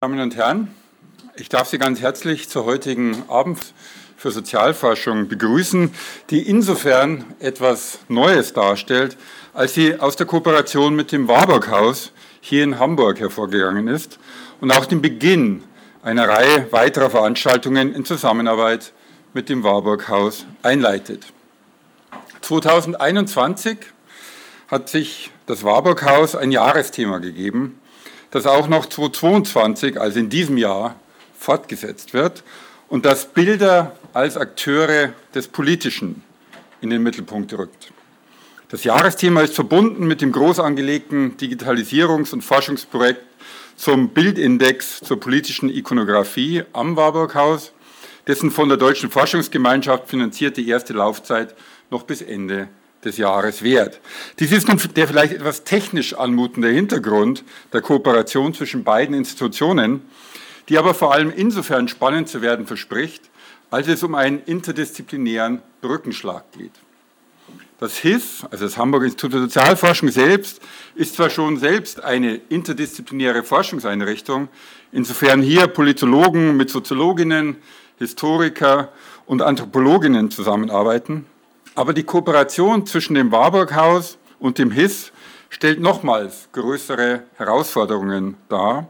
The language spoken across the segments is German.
Damen und Herren, ich darf Sie ganz herzlich zur heutigen Abend für Sozialforschung begrüßen, die insofern etwas Neues darstellt, als sie aus der Kooperation mit dem Warburg Haus hier in Hamburg hervorgegangen ist und auch den Beginn einer Reihe weiterer Veranstaltungen in Zusammenarbeit mit dem Warburg Haus einleitet. 2021 hat sich das Warburg Haus ein Jahresthema gegeben, das auch noch 2022, also in diesem Jahr, fortgesetzt wird und das Bilder als Akteure des Politischen in den Mittelpunkt rückt. Das Jahresthema ist verbunden mit dem groß angelegten Digitalisierungs- und Forschungsprojekt zum Bildindex zur politischen Ikonografie am Warburghaus, dessen von der Deutschen Forschungsgemeinschaft finanzierte erste Laufzeit noch bis Ende des Jahres wert. Dies ist nun der vielleicht etwas technisch anmutende Hintergrund der Kooperation zwischen beiden Institutionen, die aber vor allem insofern spannend zu werden verspricht, als es um einen interdisziplinären Brückenschlag geht. Das HIS, also das Hamburger Institut für Sozialforschung selbst, ist zwar schon selbst eine interdisziplinäre Forschungseinrichtung, insofern hier Politologen mit Soziologinnen, Historiker und Anthropologinnen zusammenarbeiten, aber die Kooperation zwischen dem Warburg Haus und dem HIS stellt nochmals größere Herausforderungen dar.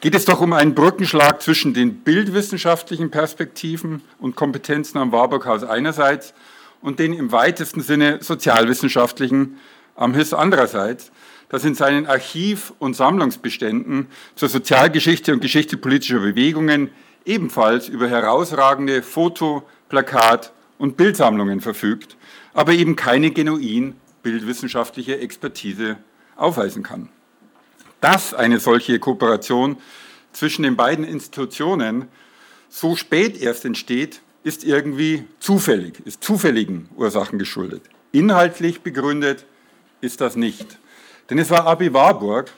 Geht es doch um einen Brückenschlag zwischen den bildwissenschaftlichen Perspektiven und Kompetenzen am Warburg Haus einerseits und den im weitesten Sinne sozialwissenschaftlichen am HIS andererseits, das in seinen Archiv- und Sammlungsbeständen zur Sozialgeschichte und Geschichte politischer Bewegungen ebenfalls über herausragende Foto-, Plakat- und Bildsammlungen verfügt aber eben keine genuin bildwissenschaftliche Expertise aufweisen kann. Dass eine solche Kooperation zwischen den beiden Institutionen so spät erst entsteht, ist irgendwie zufällig, ist zufälligen Ursachen geschuldet. Inhaltlich begründet ist das nicht. Denn es war Abi Warburg,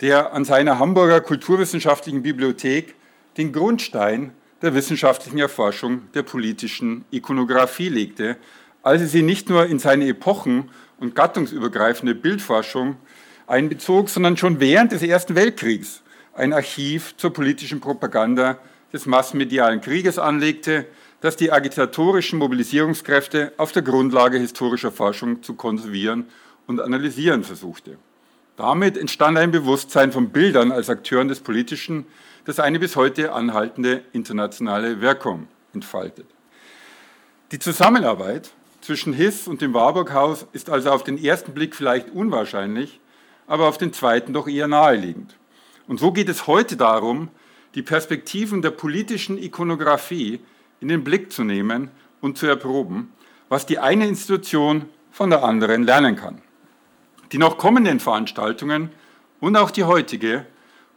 der an seiner Hamburger Kulturwissenschaftlichen Bibliothek den Grundstein der wissenschaftlichen Erforschung der politischen Ikonographie legte als er sie nicht nur in seine epochen- und gattungsübergreifende Bildforschung einbezog, sondern schon während des Ersten Weltkriegs ein Archiv zur politischen Propaganda des massmedialen Krieges anlegte, das die agitatorischen Mobilisierungskräfte auf der Grundlage historischer Forschung zu konservieren und analysieren versuchte. Damit entstand ein Bewusstsein von Bildern als Akteuren des Politischen, das eine bis heute anhaltende internationale Wirkung entfaltet. Die Zusammenarbeit zwischen Hiss und dem Warburg-Haus ist also auf den ersten Blick vielleicht unwahrscheinlich, aber auf den zweiten doch eher naheliegend. Und so geht es heute darum, die Perspektiven der politischen Ikonographie in den Blick zu nehmen und zu erproben, was die eine Institution von der anderen lernen kann. Die noch kommenden Veranstaltungen und auch die heutige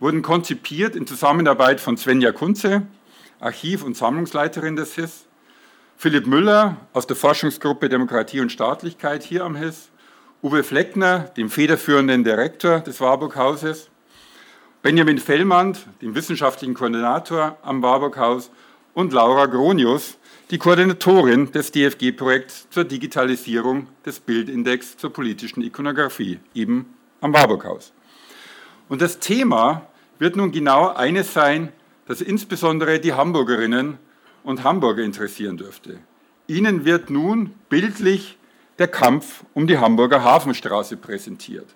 wurden konzipiert in Zusammenarbeit von Svenja Kunze, Archiv- und Sammlungsleiterin des HIS, Philipp Müller aus der Forschungsgruppe Demokratie und Staatlichkeit hier am HIS, Uwe Fleckner, dem federführenden Direktor des Warburg-Hauses, Benjamin Fellmann, dem wissenschaftlichen Koordinator am Warburg-Haus und Laura Gronius, die Koordinatorin des DFG-Projekts zur Digitalisierung des Bildindex zur politischen Ikonografie, eben am Warburg-Haus. Und das Thema wird nun genau eines sein, das insbesondere die Hamburgerinnen und Hamburger interessieren dürfte. Ihnen wird nun bildlich der Kampf um die Hamburger Hafenstraße präsentiert.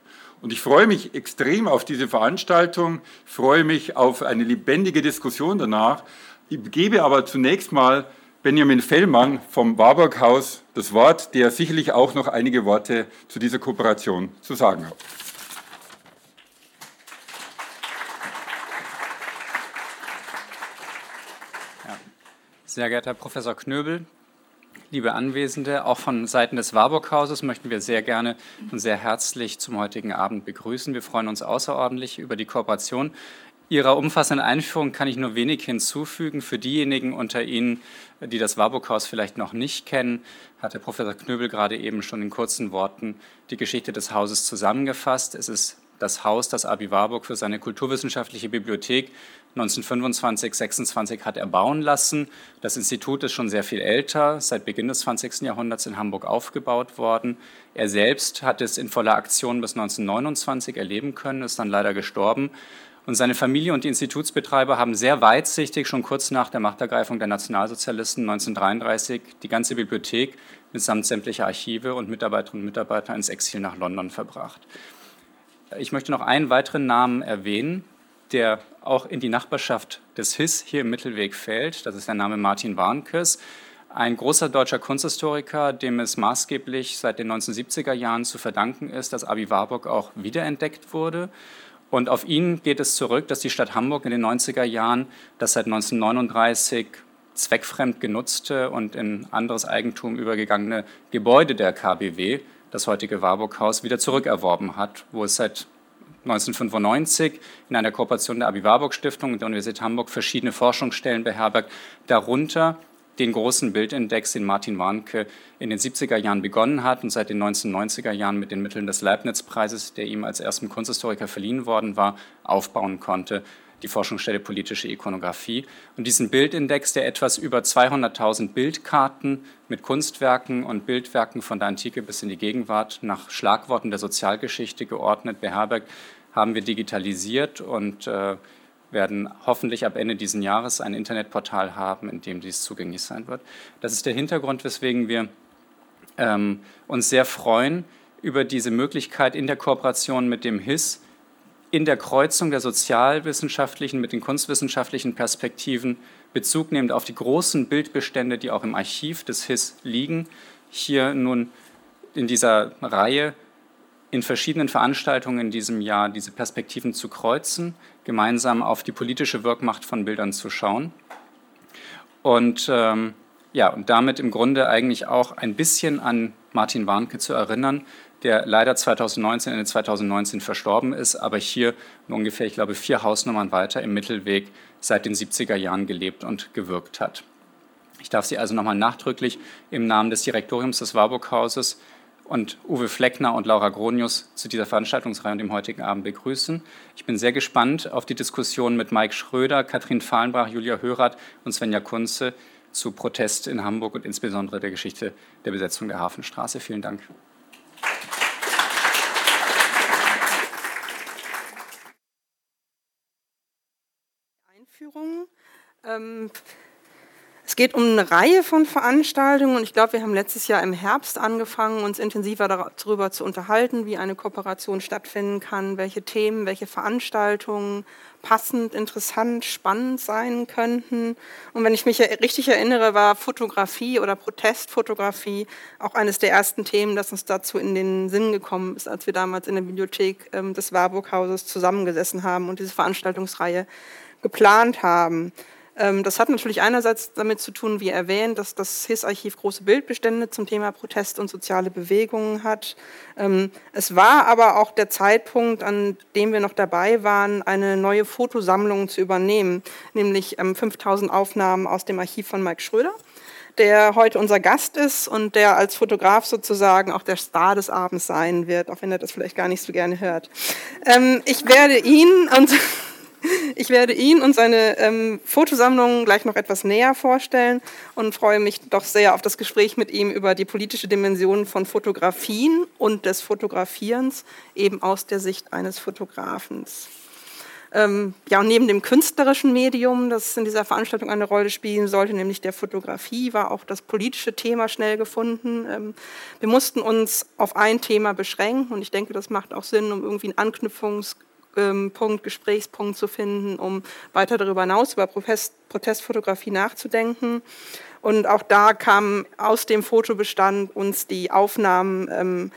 Und ich freue mich extrem auf diese Veranstaltung, freue mich auf eine lebendige Diskussion danach. Ich gebe aber zunächst mal Benjamin Fellmann vom Warburg Haus das Wort, der sicherlich auch noch einige Worte zu dieser Kooperation zu sagen hat. Sehr geehrter Herr Professor Knöbel, liebe Anwesende, auch von Seiten des Warburg-Hauses möchten wir sehr gerne und sehr herzlich zum heutigen Abend begrüßen. Wir freuen uns außerordentlich über die Kooperation. Ihrer umfassenden Einführung kann ich nur wenig hinzufügen. Für diejenigen unter Ihnen, die das Warburg-Haus vielleicht noch nicht kennen, hat Herr Professor Knöbel gerade eben schon in kurzen Worten die Geschichte des Hauses zusammengefasst. Es ist das Haus, das Abi Warburg für seine kulturwissenschaftliche Bibliothek 1925, 26 hat erbauen lassen. Das Institut ist schon sehr viel älter, seit Beginn des 20. Jahrhunderts in Hamburg aufgebaut worden. Er selbst hat es in voller Aktion bis 1929 erleben können, ist dann leider gestorben. Und seine Familie und die Institutsbetreiber haben sehr weitsichtig schon kurz nach der Machtergreifung der Nationalsozialisten 1933 die ganze Bibliothek mitsamt sämtlicher Archive und Mitarbeiterinnen und Mitarbeiter ins Exil nach London verbracht. Ich möchte noch einen weiteren Namen erwähnen, der auch in die Nachbarschaft des HIS hier im Mittelweg fällt. Das ist der Name Martin Warnkes, ein großer deutscher Kunsthistoriker, dem es maßgeblich seit den 1970er Jahren zu verdanken ist, dass Abi Warburg auch wiederentdeckt wurde. Und auf ihn geht es zurück, dass die Stadt Hamburg in den 90er Jahren das seit 1939 zweckfremd genutzte und in anderes Eigentum übergegangene Gebäude der KBW, das heutige Warburg-Haus, wieder zurückerworben hat, wo es seit 1995 in einer Kooperation der Abi-Warburg-Stiftung und der Universität Hamburg verschiedene Forschungsstellen beherbergt, darunter den großen Bildindex, den Martin Warnke in den 70er Jahren begonnen hat und seit den 1990er Jahren mit den Mitteln des Leibniz-Preises, der ihm als erstem Kunsthistoriker verliehen worden war, aufbauen konnte die Forschungsstelle Politische Ikonographie. Und diesen Bildindex, der etwas über 200.000 Bildkarten mit Kunstwerken und Bildwerken von der Antike bis in die Gegenwart nach Schlagworten der Sozialgeschichte geordnet beherbergt, haben wir digitalisiert und äh, werden hoffentlich ab Ende dieses Jahres ein Internetportal haben, in dem dies zugänglich sein wird. Das ist der Hintergrund, weswegen wir ähm, uns sehr freuen über diese Möglichkeit in der Kooperation mit dem HIS, in der Kreuzung der sozialwissenschaftlichen mit den kunstwissenschaftlichen Perspektiven Bezug nehmend auf die großen Bildbestände, die auch im Archiv des HIS liegen, hier nun in dieser Reihe in verschiedenen Veranstaltungen in diesem Jahr diese Perspektiven zu kreuzen, gemeinsam auf die politische Wirkmacht von Bildern zu schauen. Und ähm, ja und damit im Grunde eigentlich auch ein bisschen an Martin Warnke zu erinnern, der leider 2019, Ende 2019 verstorben ist, aber hier ungefähr, ich glaube, vier Hausnummern weiter im Mittelweg seit den 70er Jahren gelebt und gewirkt hat. Ich darf Sie also nochmal nachdrücklich im Namen des Direktoriums des Warburg-Hauses und Uwe Fleckner und Laura Gronius zu dieser Veranstaltungsreihe und dem heutigen Abend begrüßen. Ich bin sehr gespannt auf die Diskussion mit Mike Schröder, Katrin Fahlenbrach, Julia Hörath und Svenja Kunze zu Protest in Hamburg und insbesondere der Geschichte der Besetzung der Hafenstraße. Vielen Dank. Einführung. Ähm, es geht um eine Reihe von Veranstaltungen und ich glaube, wir haben letztes Jahr im Herbst angefangen, uns intensiver darüber zu unterhalten, wie eine Kooperation stattfinden kann, welche Themen, welche Veranstaltungen passend, interessant, spannend sein könnten. Und wenn ich mich richtig erinnere, war Fotografie oder Protestfotografie auch eines der ersten Themen, das uns dazu in den Sinn gekommen ist, als wir damals in der Bibliothek ähm, des Warburg-Hauses zusammengesessen haben und diese Veranstaltungsreihe geplant haben. Ähm, das hat natürlich einerseits damit zu tun, wie erwähnt, dass das HIS-Archiv große Bildbestände zum Thema Protest und soziale Bewegungen hat. Ähm, es war aber auch der Zeitpunkt, an dem wir noch dabei waren, eine neue Fotosammlung zu übernehmen, nämlich 5000 ähm, Aufnahmen aus dem Archiv von Mike Schröder der heute unser Gast ist und der als Fotograf sozusagen auch der Star des Abends sein wird, auch wenn er das vielleicht gar nicht so gerne hört. ich werde ihn und ich werde ihn und seine ähm, Fotosammlung gleich noch etwas näher vorstellen und freue mich doch sehr auf das Gespräch mit ihm über die politische Dimension von Fotografien und des Fotografierens, eben aus der Sicht eines Fotografens. Ähm, ja, und neben dem künstlerischen Medium, das in dieser Veranstaltung eine Rolle spielen sollte, nämlich der Fotografie, war auch das politische Thema schnell gefunden. Ähm, wir mussten uns auf ein Thema beschränken und ich denke, das macht auch Sinn, um irgendwie einen Anknüpfungs Punkt, Gesprächspunkt zu finden, um weiter darüber hinaus über Protestfotografie nachzudenken. Und auch da kamen aus dem Fotobestand uns die Aufnahmen ähm,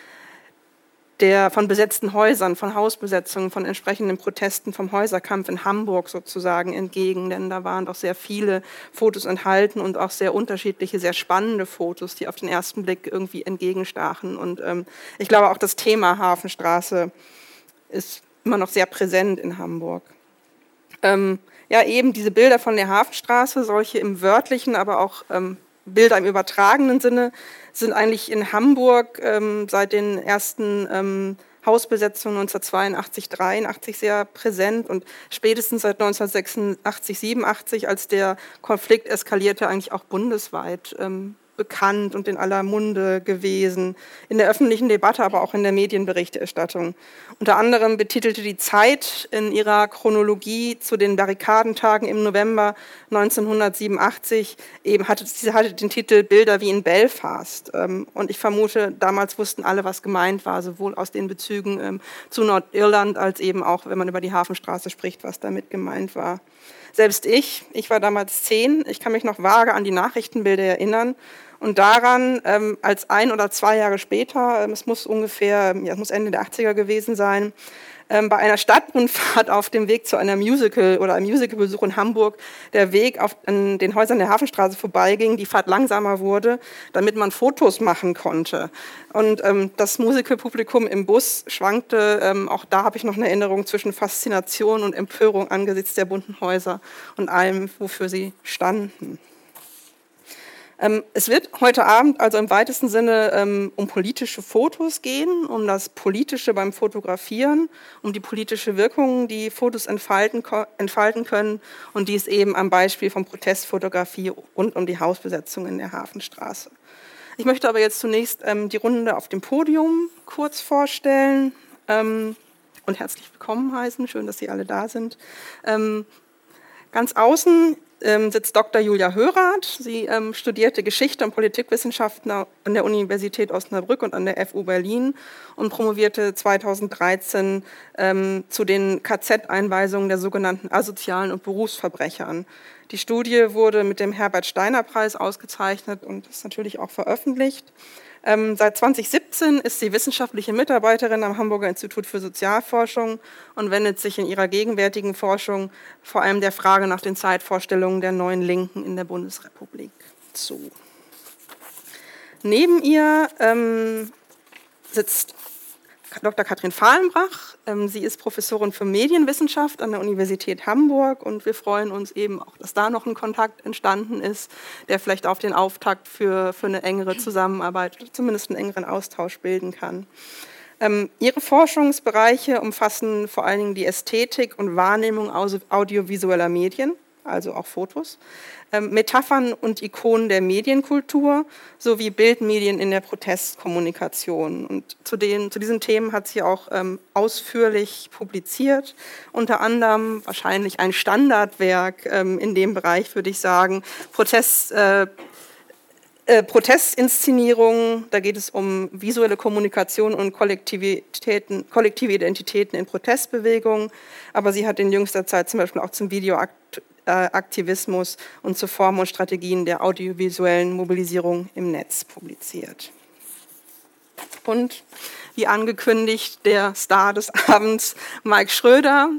der, von besetzten Häusern, von Hausbesetzungen, von entsprechenden Protesten vom Häuserkampf in Hamburg sozusagen entgegen. Denn da waren doch sehr viele Fotos enthalten und auch sehr unterschiedliche, sehr spannende Fotos, die auf den ersten Blick irgendwie entgegenstachen. Und ähm, ich glaube auch das Thema Hafenstraße ist immer noch sehr präsent in Hamburg. Ähm, ja, eben diese Bilder von der Hafenstraße, solche im wörtlichen, aber auch ähm, Bilder im übertragenen Sinne, sind eigentlich in Hamburg ähm, seit den ersten ähm, Hausbesetzungen 1982, 83 sehr präsent und spätestens seit 1986, 87, als der Konflikt eskalierte, eigentlich auch bundesweit ähm, bekannt und in aller Munde gewesen, in der öffentlichen Debatte, aber auch in der Medienberichterstattung. Unter anderem betitelte die Zeit in ihrer Chronologie zu den Barrikadentagen im November 1987 eben hatte, sie hatte den Titel Bilder wie in Belfast. Ähm, und ich vermute, damals wussten alle, was gemeint war, sowohl aus den Bezügen ähm, zu Nordirland als eben auch, wenn man über die Hafenstraße spricht, was damit gemeint war. Selbst ich, ich war damals zehn, ich kann mich noch vage an die Nachrichtenbilder erinnern. Und daran, ähm, als ein oder zwei Jahre später, ähm, es muss ungefähr, ja, es muss Ende der 80er gewesen sein, bei einer Stadtrundfahrt auf dem Weg zu einer Musical oder einem Musicalbesuch in Hamburg der Weg auf an den Häusern der Hafenstraße vorbeiging, die Fahrt langsamer wurde, damit man Fotos machen konnte. Und ähm, das Musicalpublikum im Bus schwankte, ähm, auch da habe ich noch eine Erinnerung zwischen Faszination und Empörung angesichts der bunten Häuser und allem, wofür sie standen. Ähm, es wird heute Abend also im weitesten Sinne ähm, um politische Fotos gehen, um das Politische beim Fotografieren, um die politische Wirkung, die Fotos entfalten, entfalten können und dies eben am Beispiel von Protestfotografie rund um die Hausbesetzung in der Hafenstraße. Ich möchte aber jetzt zunächst ähm, die Runde auf dem Podium kurz vorstellen und herzlich willkommen heißen. Schön, dass Sie alle da sind. Ganz außen ähm, sitzt Dr. Julia Hörath. Sie ähm, studierte Geschichte und Politikwissenschaften an der Universität Osnabrück und an der FU Berlin und promovierte 2013 ähm, zu den KZ-Einweisungen der sogenannten asozialen und Berufsverbrechern. Die Studie wurde mit dem Herbert Steiner Preis ausgezeichnet und ist natürlich auch veröffentlicht. Ähm, seit 2017 ist sie wissenschaftliche Mitarbeiterin am Hamburger Institut für Sozialforschung und wendet sich in ihrer gegenwärtigen Forschung vor allem der Frage nach den Zeitvorstellungen der neuen Linken in der Bundesrepublik zu. Neben ihr ähm, sitzt Dr. Katrin Fahlenbrach. Ähm, sie ist Professorin für Medienwissenschaft an der Universität Hamburg und wir freuen uns eben auch, dass da noch ein Kontakt entstanden ist, der vielleicht auch den Auftakt für, für eine engere Zusammenarbeit zumindest einen engeren Austausch bilden kann. Ähm, ihre Forschungsbereiche umfassen vor allen Dingen die Ästhetik und Wahrnehmung audiovisueller Medien, also auch Fotos, ähm, Metaphern und Ikonen der Medienkultur sowie Bildmedien in der Protestkommunikation. Und zu, den, zu diesen Themen hat sie auch ähm, ausführlich publiziert, unter anderem wahrscheinlich ein Standardwerk ähm, in dem Bereich, würde ich sagen, Protest. Äh, äh, Protestinszenierungen, da geht es um visuelle Kommunikation und Kollektivitäten, kollektive Identitäten in Protestbewegungen. Aber sie hat in jüngster Zeit zum Beispiel auch zum Videoakt Aktivismus und zu Formen und Strategien der audiovisuellen Mobilisierung im Netz publiziert. Und wie angekündigt, der Star des Abends, Mike Schröder.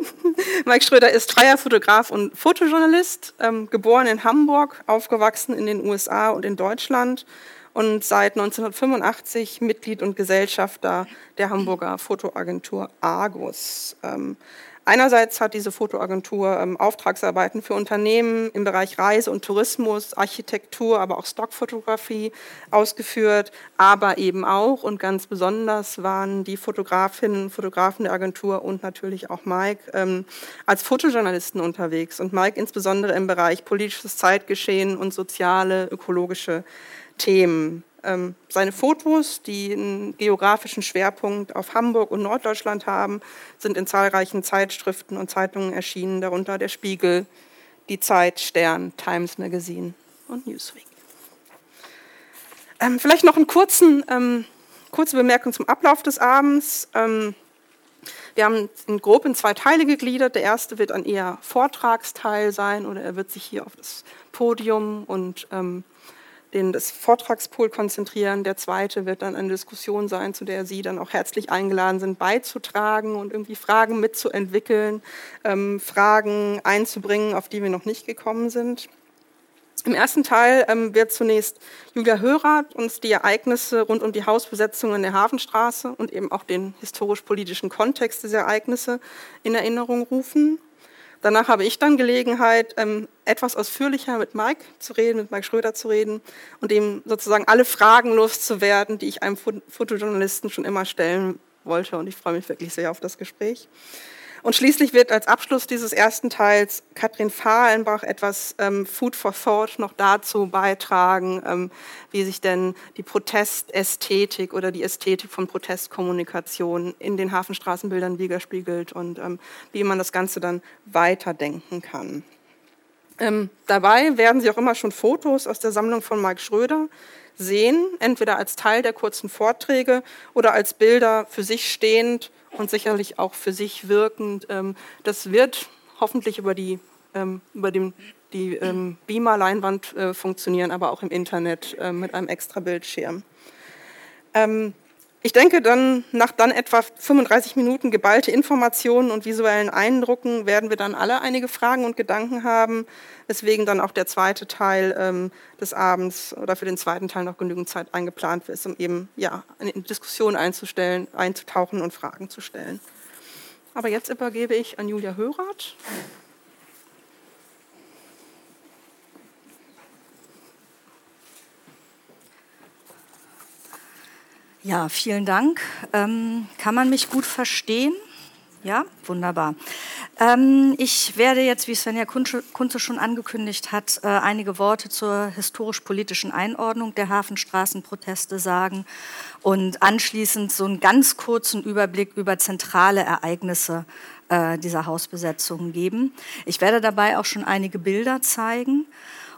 Mike Schröder ist freier Fotograf und Fotojournalist, ähm, geboren in Hamburg, aufgewachsen in den USA und in Deutschland und seit 1985 Mitglied und Gesellschafter der Hamburger Fotoagentur Argus. Ähm, Einerseits hat diese Fotoagentur ähm, Auftragsarbeiten für Unternehmen im Bereich Reise und Tourismus, Architektur, aber auch Stockfotografie ausgeführt, aber eben auch und ganz besonders waren die Fotografinnen und Fotografen der Agentur und natürlich auch Mike ähm, als Fotojournalisten unterwegs und Mike insbesondere im Bereich politisches Zeitgeschehen und soziale, ökologische Themen. Ähm, seine Fotos, die einen geografischen Schwerpunkt auf Hamburg und Norddeutschland haben, sind in zahlreichen Zeitschriften und Zeitungen erschienen, darunter der Spiegel, die Zeit, Stern, Times Magazine und Newsweek. Ähm, vielleicht noch eine ähm, kurze Bemerkung zum Ablauf des Abends. Ähm, wir haben ihn grob in zwei Teile gegliedert. Der erste wird ein eher Vortragsteil sein oder er wird sich hier auf das Podium und ähm, den das Vortragspool konzentrieren. Der zweite wird dann eine Diskussion sein, zu der Sie dann auch herzlich eingeladen sind, beizutragen und irgendwie Fragen mitzuentwickeln, ähm, Fragen einzubringen, auf die wir noch nicht gekommen sind. Im ersten Teil ähm, wird zunächst Julia Hörath uns die Ereignisse rund um die Hausbesetzung in der Hafenstraße und eben auch den historisch-politischen Kontext dieser Ereignisse in Erinnerung rufen. Danach habe ich dann Gelegenheit, ähm, etwas ausführlicher mit Mike zu reden, mit Mike Schröder zu reden und ihm sozusagen alle Fragen loszuwerden, die ich einem Fotojournalisten schon immer stellen wollte. Und ich freue mich wirklich sehr auf das Gespräch. Und schließlich wird als Abschluss dieses ersten Teils Katrin Fahlenbach etwas ähm, Food for Thought noch dazu beitragen, ähm, wie sich denn die Protestästhetik oder die Ästhetik von Protestkommunikation in den Hafenstraßenbildern widerspiegelt und ähm, wie man das Ganze dann weiterdenken kann. Ähm, dabei werden Sie auch immer schon Fotos aus der Sammlung von Mike Schröder sehen, entweder als Teil der kurzen Vorträge oder als Bilder für sich stehend und sicherlich auch für sich wirkend. Ähm, das wird hoffentlich über die, ähm, über den, die ähm, Beamer-Leinwand äh, funktionieren, aber auch im Internet äh, mit einem extra Bildschirm. Ich denke, dann, nach dann etwa 35 Minuten geballte Informationen und visuellen Eindrucken werden wir dann alle einige Fragen und Gedanken haben, weswegen dann auch der zweite Teil ähm, des Abends oder für den zweiten Teil noch genügend Zeit eingeplant ist, um eben ja, eine Diskussion einzustellen, einzutauchen und Fragen zu stellen. Aber jetzt übergebe ich an Julia Hörath. Ja, vielen Dank. Ähm, kann man mich gut verstehen? Ja, wunderbar. Ähm, ich werde jetzt, wie Svenja Kunze schon angekündigt hat, äh, einige Worte zur historisch-politischen Einordnung der Hafenstraßenproteste sagen und anschließend so einen ganz kurzen Überblick über zentrale Ereignisse äh, dieser Hausbesetzungen geben. Ich werde dabei auch schon einige Bilder zeigen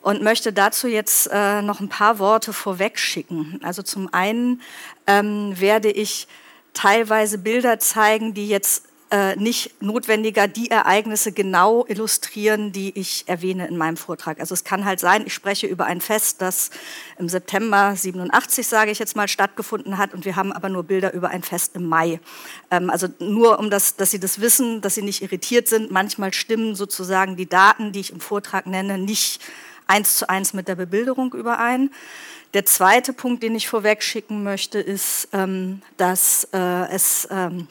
und möchte dazu jetzt äh, noch ein paar Worte vorweg schicken. Also zum einen ähm, werde ich teilweise Bilder zeigen, die jetzt äh, nicht notwendiger die Ereignisse genau illustrieren, die ich erwähne in meinem Vortrag. Also es kann halt sein, ich spreche über ein Fest, das im September 87, sage ich jetzt mal, stattgefunden hat und wir haben aber nur Bilder über ein Fest im Mai. Ähm, also nur um das, dass Sie das wissen, dass Sie nicht irritiert sind. Manchmal stimmen sozusagen die Daten, die ich im Vortrag nenne, nicht eins zu eins mit der Bebilderung überein. Der zweite Punkt, den ich vorweg schicken möchte, ist, ähm, dass äh, es ähm,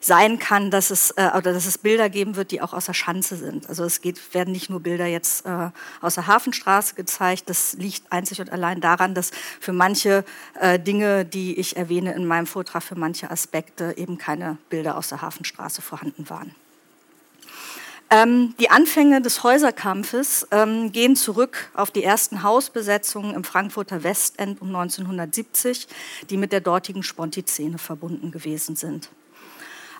sein kann, dass es, äh, oder dass es Bilder geben wird, die auch aus der Schanze sind. Also es geht, werden nicht nur Bilder jetzt äh, aus der Hafenstraße gezeigt. Das liegt einzig und allein daran, dass für manche äh, Dinge, die ich erwähne in meinem Vortrag, für manche Aspekte eben keine Bilder aus der Hafenstraße vorhanden waren. Ähm, die Anfänge des Häuserkampfes ähm, gehen zurück auf die ersten Hausbesetzungen im Frankfurter Westend um 1970, die mit der dortigen Sponti-Szene verbunden gewesen sind.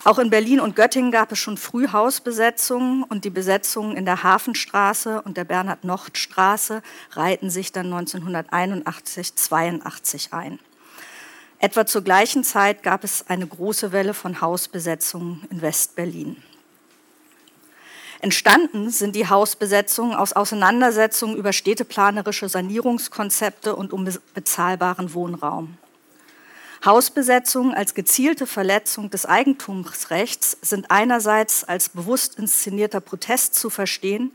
Auch in Berlin und Göttingen gab es schon früh Hausbesetzungen und die Besetzungen in der Hafenstraße und der Bernhard-Nocht-Straße reihten sich dann 1981-82 ein. Etwa zur gleichen Zeit gab es eine große Welle von Hausbesetzungen in West-Berlin. Entstanden sind die Hausbesetzungen aus Auseinandersetzungen über städteplanerische Sanierungskonzepte und um bezahlbaren Wohnraum. Hausbesetzungen als gezielte Verletzung des Eigentumsrechts sind einerseits als bewusst inszenierter Protest zu verstehen,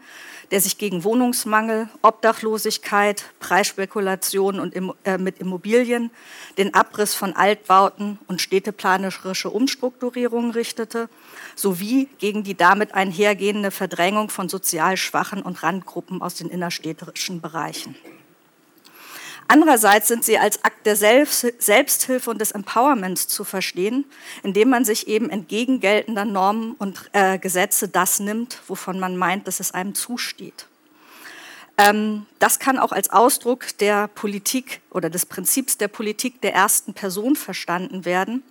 der sich gegen Wohnungsmangel, Obdachlosigkeit, Preisspekulation und äh, mit Immobilien, den Abriss von Altbauten und städteplanerische Umstrukturierungen richtete, sowie gegen die damit einhergehende Verdrängung von sozial schwachen und Randgruppen aus den innerstädtischen Bereichen. Andererseits sind sie als Akt der Selbsthilfe und des Empowerments zu verstehen, indem man sich eben entgegen geltender Normen und äh, Gesetze das nimmt, wovon man meint, dass es einem zusteht. Ähm, das kann auch als Ausdruck der Politik oder des Prinzips der Politik der ersten Person verstanden werden,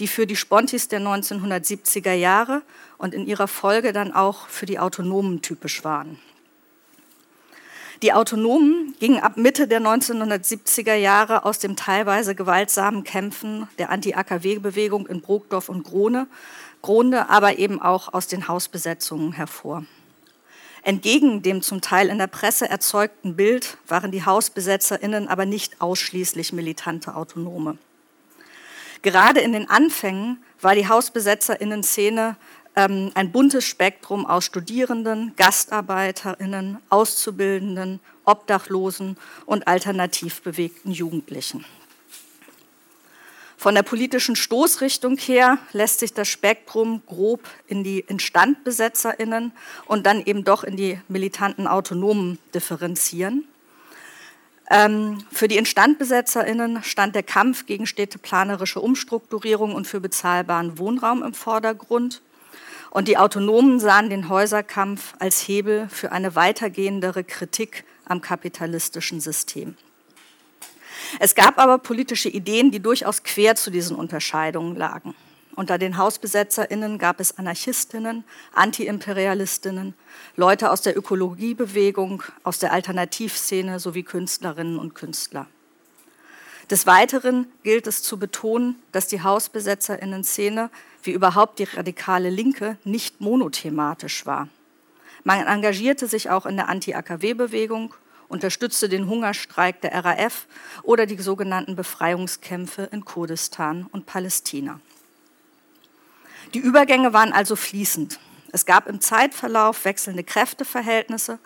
die für die Spontis der 1970er Jahre und in ihrer Folge dann auch für die Autonomen typisch waren. Die Autonomen gingen ab Mitte der 1970er Jahre aus dem teilweise gewaltsamen Kämpfen der Anti-AKW-Bewegung in Brokdorf und Grone, Gronde, aber eben auch aus den Hausbesetzungen hervor. Entgegen dem zum Teil in der Presse erzeugten Bild waren die Hausbesetzerinnen aber nicht ausschließlich militante Autonome. Gerade in den Anfängen war die Hausbesetzerinnen-Szene ähm, ein buntes Spektrum aus Studierenden, Gastarbeiterinnen, Auszubildenden, Obdachlosen und alternativ bewegten Jugendlichen. Von der politischen Stoßrichtung her lässt sich das Spektrum grob in die Instandbesetzerinnen und dann eben doch in die militanten Autonomen differenzieren. Ähm, für die Instandbesetzerinnen stand der Kampf gegen städteplanerische Umstrukturierung und für bezahlbaren Wohnraum im Vordergrund. Und die Autonomen sahen den Häuserkampf als Hebel für eine weitergehendere Kritik am kapitalistischen System. Es gab aber politische Ideen, die durchaus quer zu diesen Unterscheidungen lagen. Unter den HausbesetzerInnen gab es Anarchistinnen, Antiimperialistinnen, Leute aus der Ökologiebewegung, aus der Alternativszene sowie Künstlerinnen und Künstler. Des Weiteren gilt es zu betonen, dass die HausbesetzerInnen-Szene wie überhaupt die radikale Linke nicht monothematisch war. Man engagierte sich auch in der Anti-AKW-Bewegung, unterstützte den Hungerstreik der RAF oder die sogenannten Befreiungskämpfe in Kurdistan und Palästina. Die Übergänge waren also fließend. Es gab im Zeitverlauf wechselnde Kräfteverhältnisse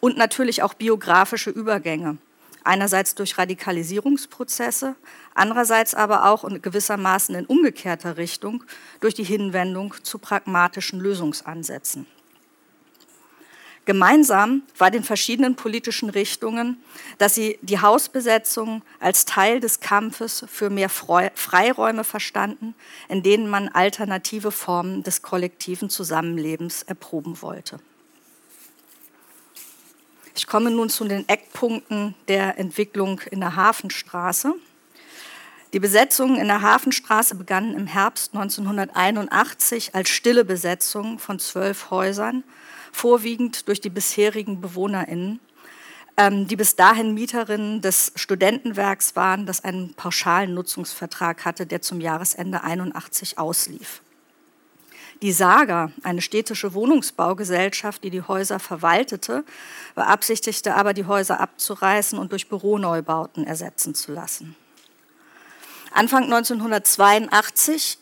und natürlich auch biografische Übergänge. Einerseits durch Radikalisierungsprozesse, andererseits aber auch und gewissermaßen in umgekehrter Richtung durch die Hinwendung zu pragmatischen Lösungsansätzen. Gemeinsam war den verschiedenen politischen Richtungen, dass sie die Hausbesetzung als Teil des Kampfes für mehr Freiräume verstanden, in denen man alternative Formen des kollektiven Zusammenlebens erproben wollte. Ich komme nun zu den Eckpunkten der Entwicklung in der Hafenstraße. Die Besetzungen in der Hafenstraße begannen im Herbst 1981 als stille Besetzung von zwölf Häusern vorwiegend durch die bisherigen BewohnerInnen, ähm, die bis dahin Mieterinnen des Studentenwerks waren, das einen pauschalen Nutzungsvertrag hatte, der zum Jahresende 81 auslief. Die Saga, eine städtische Wohnungsbaugesellschaft, die die Häuser verwaltete, beabsichtigte aber, die Häuser abzureißen und durch Büroneubauten ersetzen zu lassen. Anfang 1982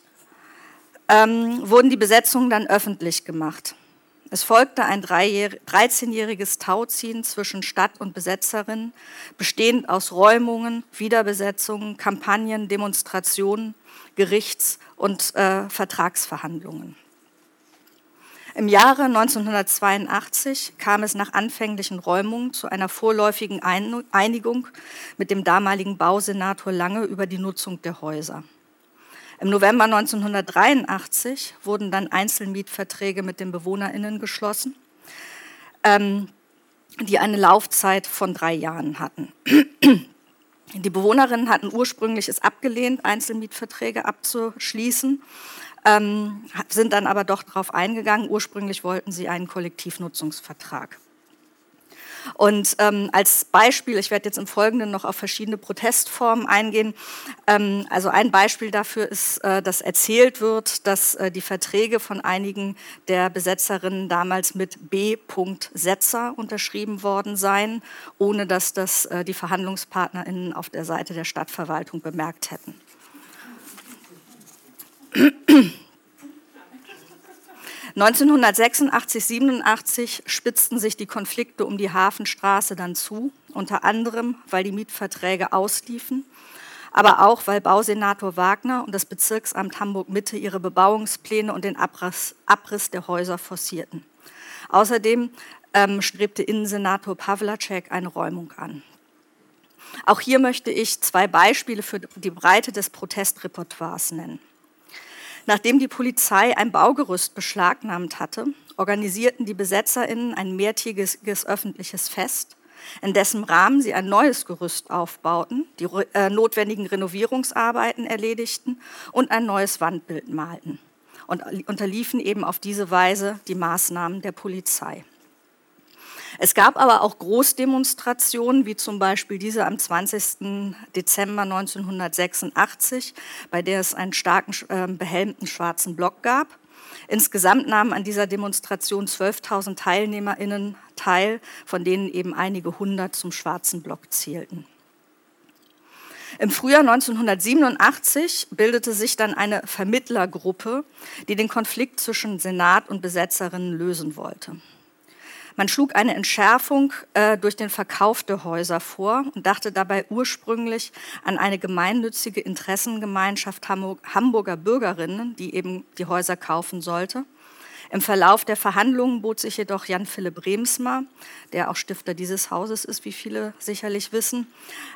ähm, wurden die Besetzungen dann öffentlich gemacht. Es folgte ein 13-jähriges Tauziehen zwischen Stadt und Besetzerin, bestehend aus Räumungen, Wiederbesetzungen, Kampagnen, Demonstrationen, Gerichts- und äh, Vertragsverhandlungen. Im Jahre 1982 kam es nach anfänglichen Räumungen zu einer vorläufigen Einigung mit dem damaligen Bausenator Lange über die Nutzung der Häuser. Im November 1983 wurden dann Einzelmietverträge mit den BewohnerInnen geschlossen, ähm, die eine Laufzeit von drei Jahren hatten. Die Bewohnerinnen hatten ursprünglich es abgelehnt, Einzelmietverträge abzuschließen, ähm, sind dann aber doch darauf eingegangen. Ursprünglich wollten sie einen Kollektivnutzungsvertrag. Und ähm, als Beispiel, ich werde jetzt im Folgenden noch auf verschiedene Protestformen eingehen. Ähm, also ein Beispiel dafür ist, äh, dass erzählt wird, dass äh, die Verträge von einigen der Besetzerinnen damals mit B. Setzer unterschrieben worden seien, ohne dass das äh, die VerhandlungspartnerInnen auf der Seite der Stadtverwaltung bemerkt hätten. 1986, 87 spitzten sich die Konflikte um die Hafenstraße dann zu, unter anderem, weil die Mietverträge ausliefen, aber auch, weil Bausenator Wagner und das Bezirksamt Hamburg-Mitte ihre Bebauungspläne und den Abriss, Abriss der Häuser forcierten. Außerdem ähm, strebte Innensenator Pavlacek eine Räumung an. Auch hier möchte ich zwei Beispiele für die Breite des Protestrepertoires nennen. Nachdem die Polizei ein Baugerüst beschlagnahmt hatte, organisierten die BesetzerInnen ein mehrtägiges öffentliches Fest, in dessen Rahmen sie ein neues Gerüst aufbauten, die äh, notwendigen Renovierungsarbeiten erledigten und ein neues Wandbild malten und unterliefen eben auf diese Weise die Maßnahmen der Polizei. Es gab aber auch Großdemonstrationen, wie zum Beispiel diese am 20. Dezember 1986, bei der es einen starken ähm, behelmten schwarzen Block gab. Insgesamt nahmen an dieser Demonstration 12.000 TeilnehmerInnen teil, von denen eben einige hundert zum schwarzen Block zählten. Im Frühjahr 1987 bildete sich dann eine Vermittlergruppe, die den Konflikt zwischen Senat und Besetzerinnen lösen wollte. Man schlug eine Entschärfung äh, durch den Verkauf der Häuser vor und dachte dabei ursprünglich an eine gemeinnützige Interessengemeinschaft Hamburger Bürgerinnen, die eben die Häuser kaufen sollte. Im Verlauf der Verhandlungen bot sich jedoch Jan Philipp Remsmar, der auch Stifter dieses Hauses ist, wie viele sicherlich wissen,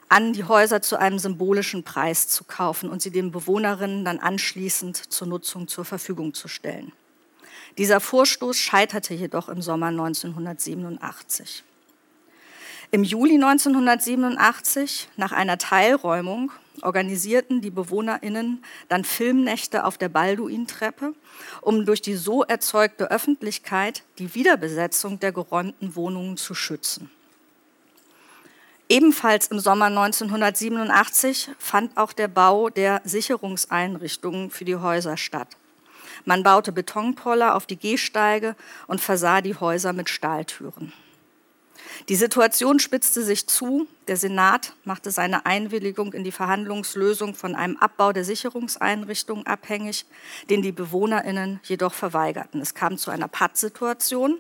an, die Häuser zu einem symbolischen Preis zu kaufen und sie den Bewohnerinnen dann anschließend zur Nutzung zur Verfügung zu stellen. Dieser Vorstoß scheiterte jedoch im Sommer 1987. Im Juli 1987, nach einer Teilräumung, organisierten die BewohnerInnen dann Filmnächte auf der Balduintreppe, um durch die so erzeugte Öffentlichkeit die Wiederbesetzung der geräumten Wohnungen zu schützen. Ebenfalls im Sommer 1987 fand auch der Bau der Sicherungseinrichtungen für die Häuser statt. Man baute Betonpoller auf die Gehsteige und versah die Häuser mit Stahltüren. Die Situation spitzte sich zu. Der Senat machte seine Einwilligung in die Verhandlungslösung von einem Abbau der Sicherungseinrichtungen abhängig, den die Bewohnerinnen jedoch verweigerten. Es kam zu einer Pattsituation.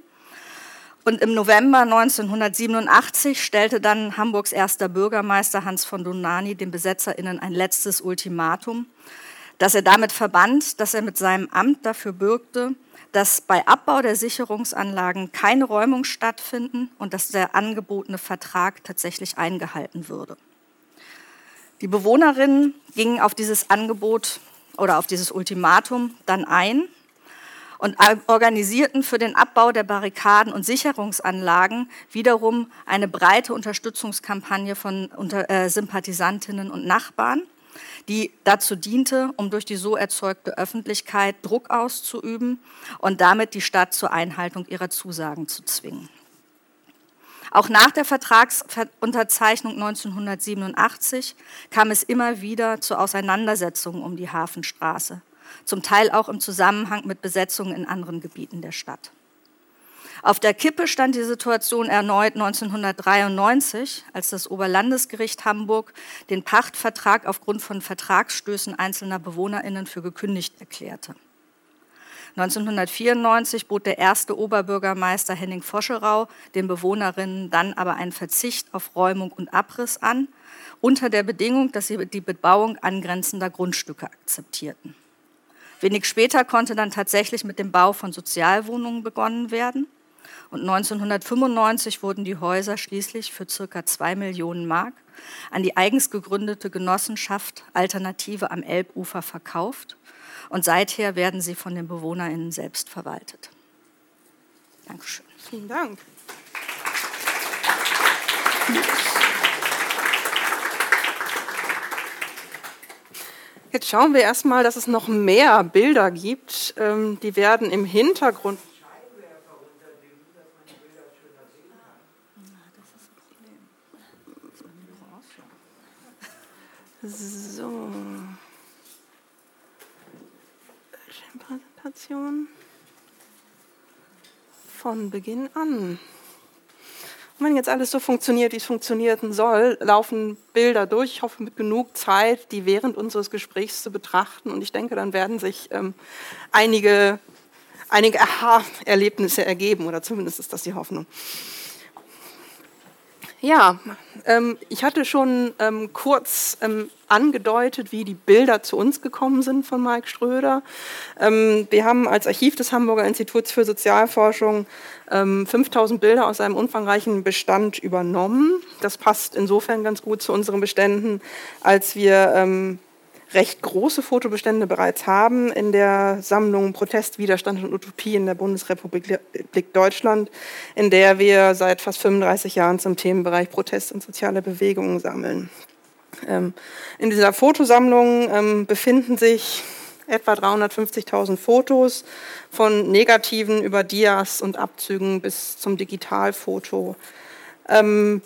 Und im November 1987 stellte dann Hamburgs erster Bürgermeister Hans von Donani den BesetzerInnen ein letztes Ultimatum, das er damit verband, dass er mit seinem Amt dafür bürgte, dass bei Abbau der Sicherungsanlagen keine Räumung stattfinden und dass der angebotene Vertrag tatsächlich eingehalten würde. Die Bewohnerinnen gingen auf dieses Angebot oder auf dieses Ultimatum dann ein und organisierten für den Abbau der Barrikaden und Sicherungsanlagen wiederum eine breite Unterstützungskampagne von äh, Sympathisantinnen und Nachbarn, die dazu diente, um durch die so erzeugte Öffentlichkeit Druck auszuüben und damit die Stadt zur Einhaltung ihrer Zusagen zu zwingen. Auch nach der Vertragsunterzeichnung 1987 kam es immer wieder zu Auseinandersetzungen um die Hafenstraße zum Teil auch im Zusammenhang mit Besetzungen in anderen Gebieten der Stadt. Auf der Kippe stand die Situation erneut 1993, als das Oberlandesgericht Hamburg den Pachtvertrag aufgrund von Vertragsstößen einzelner Bewohnerinnen für gekündigt erklärte. 1994 bot der erste Oberbürgermeister Henning Foscherau den Bewohnerinnen dann aber einen Verzicht auf Räumung und Abriss an, unter der Bedingung, dass sie die Bebauung angrenzender Grundstücke akzeptierten. Wenig später konnte dann tatsächlich mit dem Bau von Sozialwohnungen begonnen werden. Und 1995 wurden die Häuser schließlich für circa zwei Millionen Mark an die eigens gegründete Genossenschaft Alternative am Elbufer verkauft. Und seither werden sie von den BewohnerInnen selbst verwaltet. Dankeschön. Vielen Dank. Jetzt schauen wir erstmal, dass es noch mehr Bilder gibt. Ähm, die werden im Hintergrund. So. Präsentation von Beginn an. Und wenn jetzt alles so funktioniert, wie es funktionieren soll, laufen Bilder durch. Ich hoffe mit genug Zeit, die während unseres Gesprächs zu betrachten. Und ich denke, dann werden sich ähm, einige, einige Aha-Erlebnisse ergeben, oder zumindest ist das die Hoffnung. Ja, ähm, ich hatte schon ähm, kurz ähm, angedeutet, wie die Bilder zu uns gekommen sind von Mike Ströder. Ähm, wir haben als Archiv des Hamburger Instituts für Sozialforschung 5000 ähm, Bilder aus einem umfangreichen Bestand übernommen. Das passt insofern ganz gut zu unseren Beständen, als wir ähm, recht große Fotobestände bereits haben in der Sammlung Protest, Widerstand und Utopie in der Bundesrepublik Deutschland, in der wir seit fast 35 Jahren zum Themenbereich Protest und soziale Bewegungen sammeln. Ähm, in dieser Fotosammlung ähm, befinden sich etwa 350.000 Fotos von Negativen über Dias und Abzügen bis zum Digitalfoto. Ähm,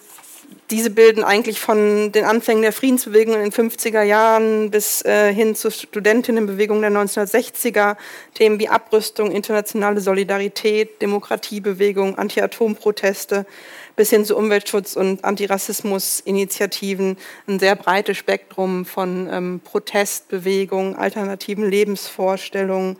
diese bilden eigentlich von den Anfängen der Friedensbewegung in den 50er Jahren bis äh, hin zur Studentinnenbewegung der 1960er, Themen wie Abrüstung, internationale Solidarität, Demokratiebewegung, Anti-Atom-Proteste bis hin zu Umweltschutz- und Antirassismus-Initiativen, ein sehr breites Spektrum von ähm, Protestbewegungen, alternativen Lebensvorstellungen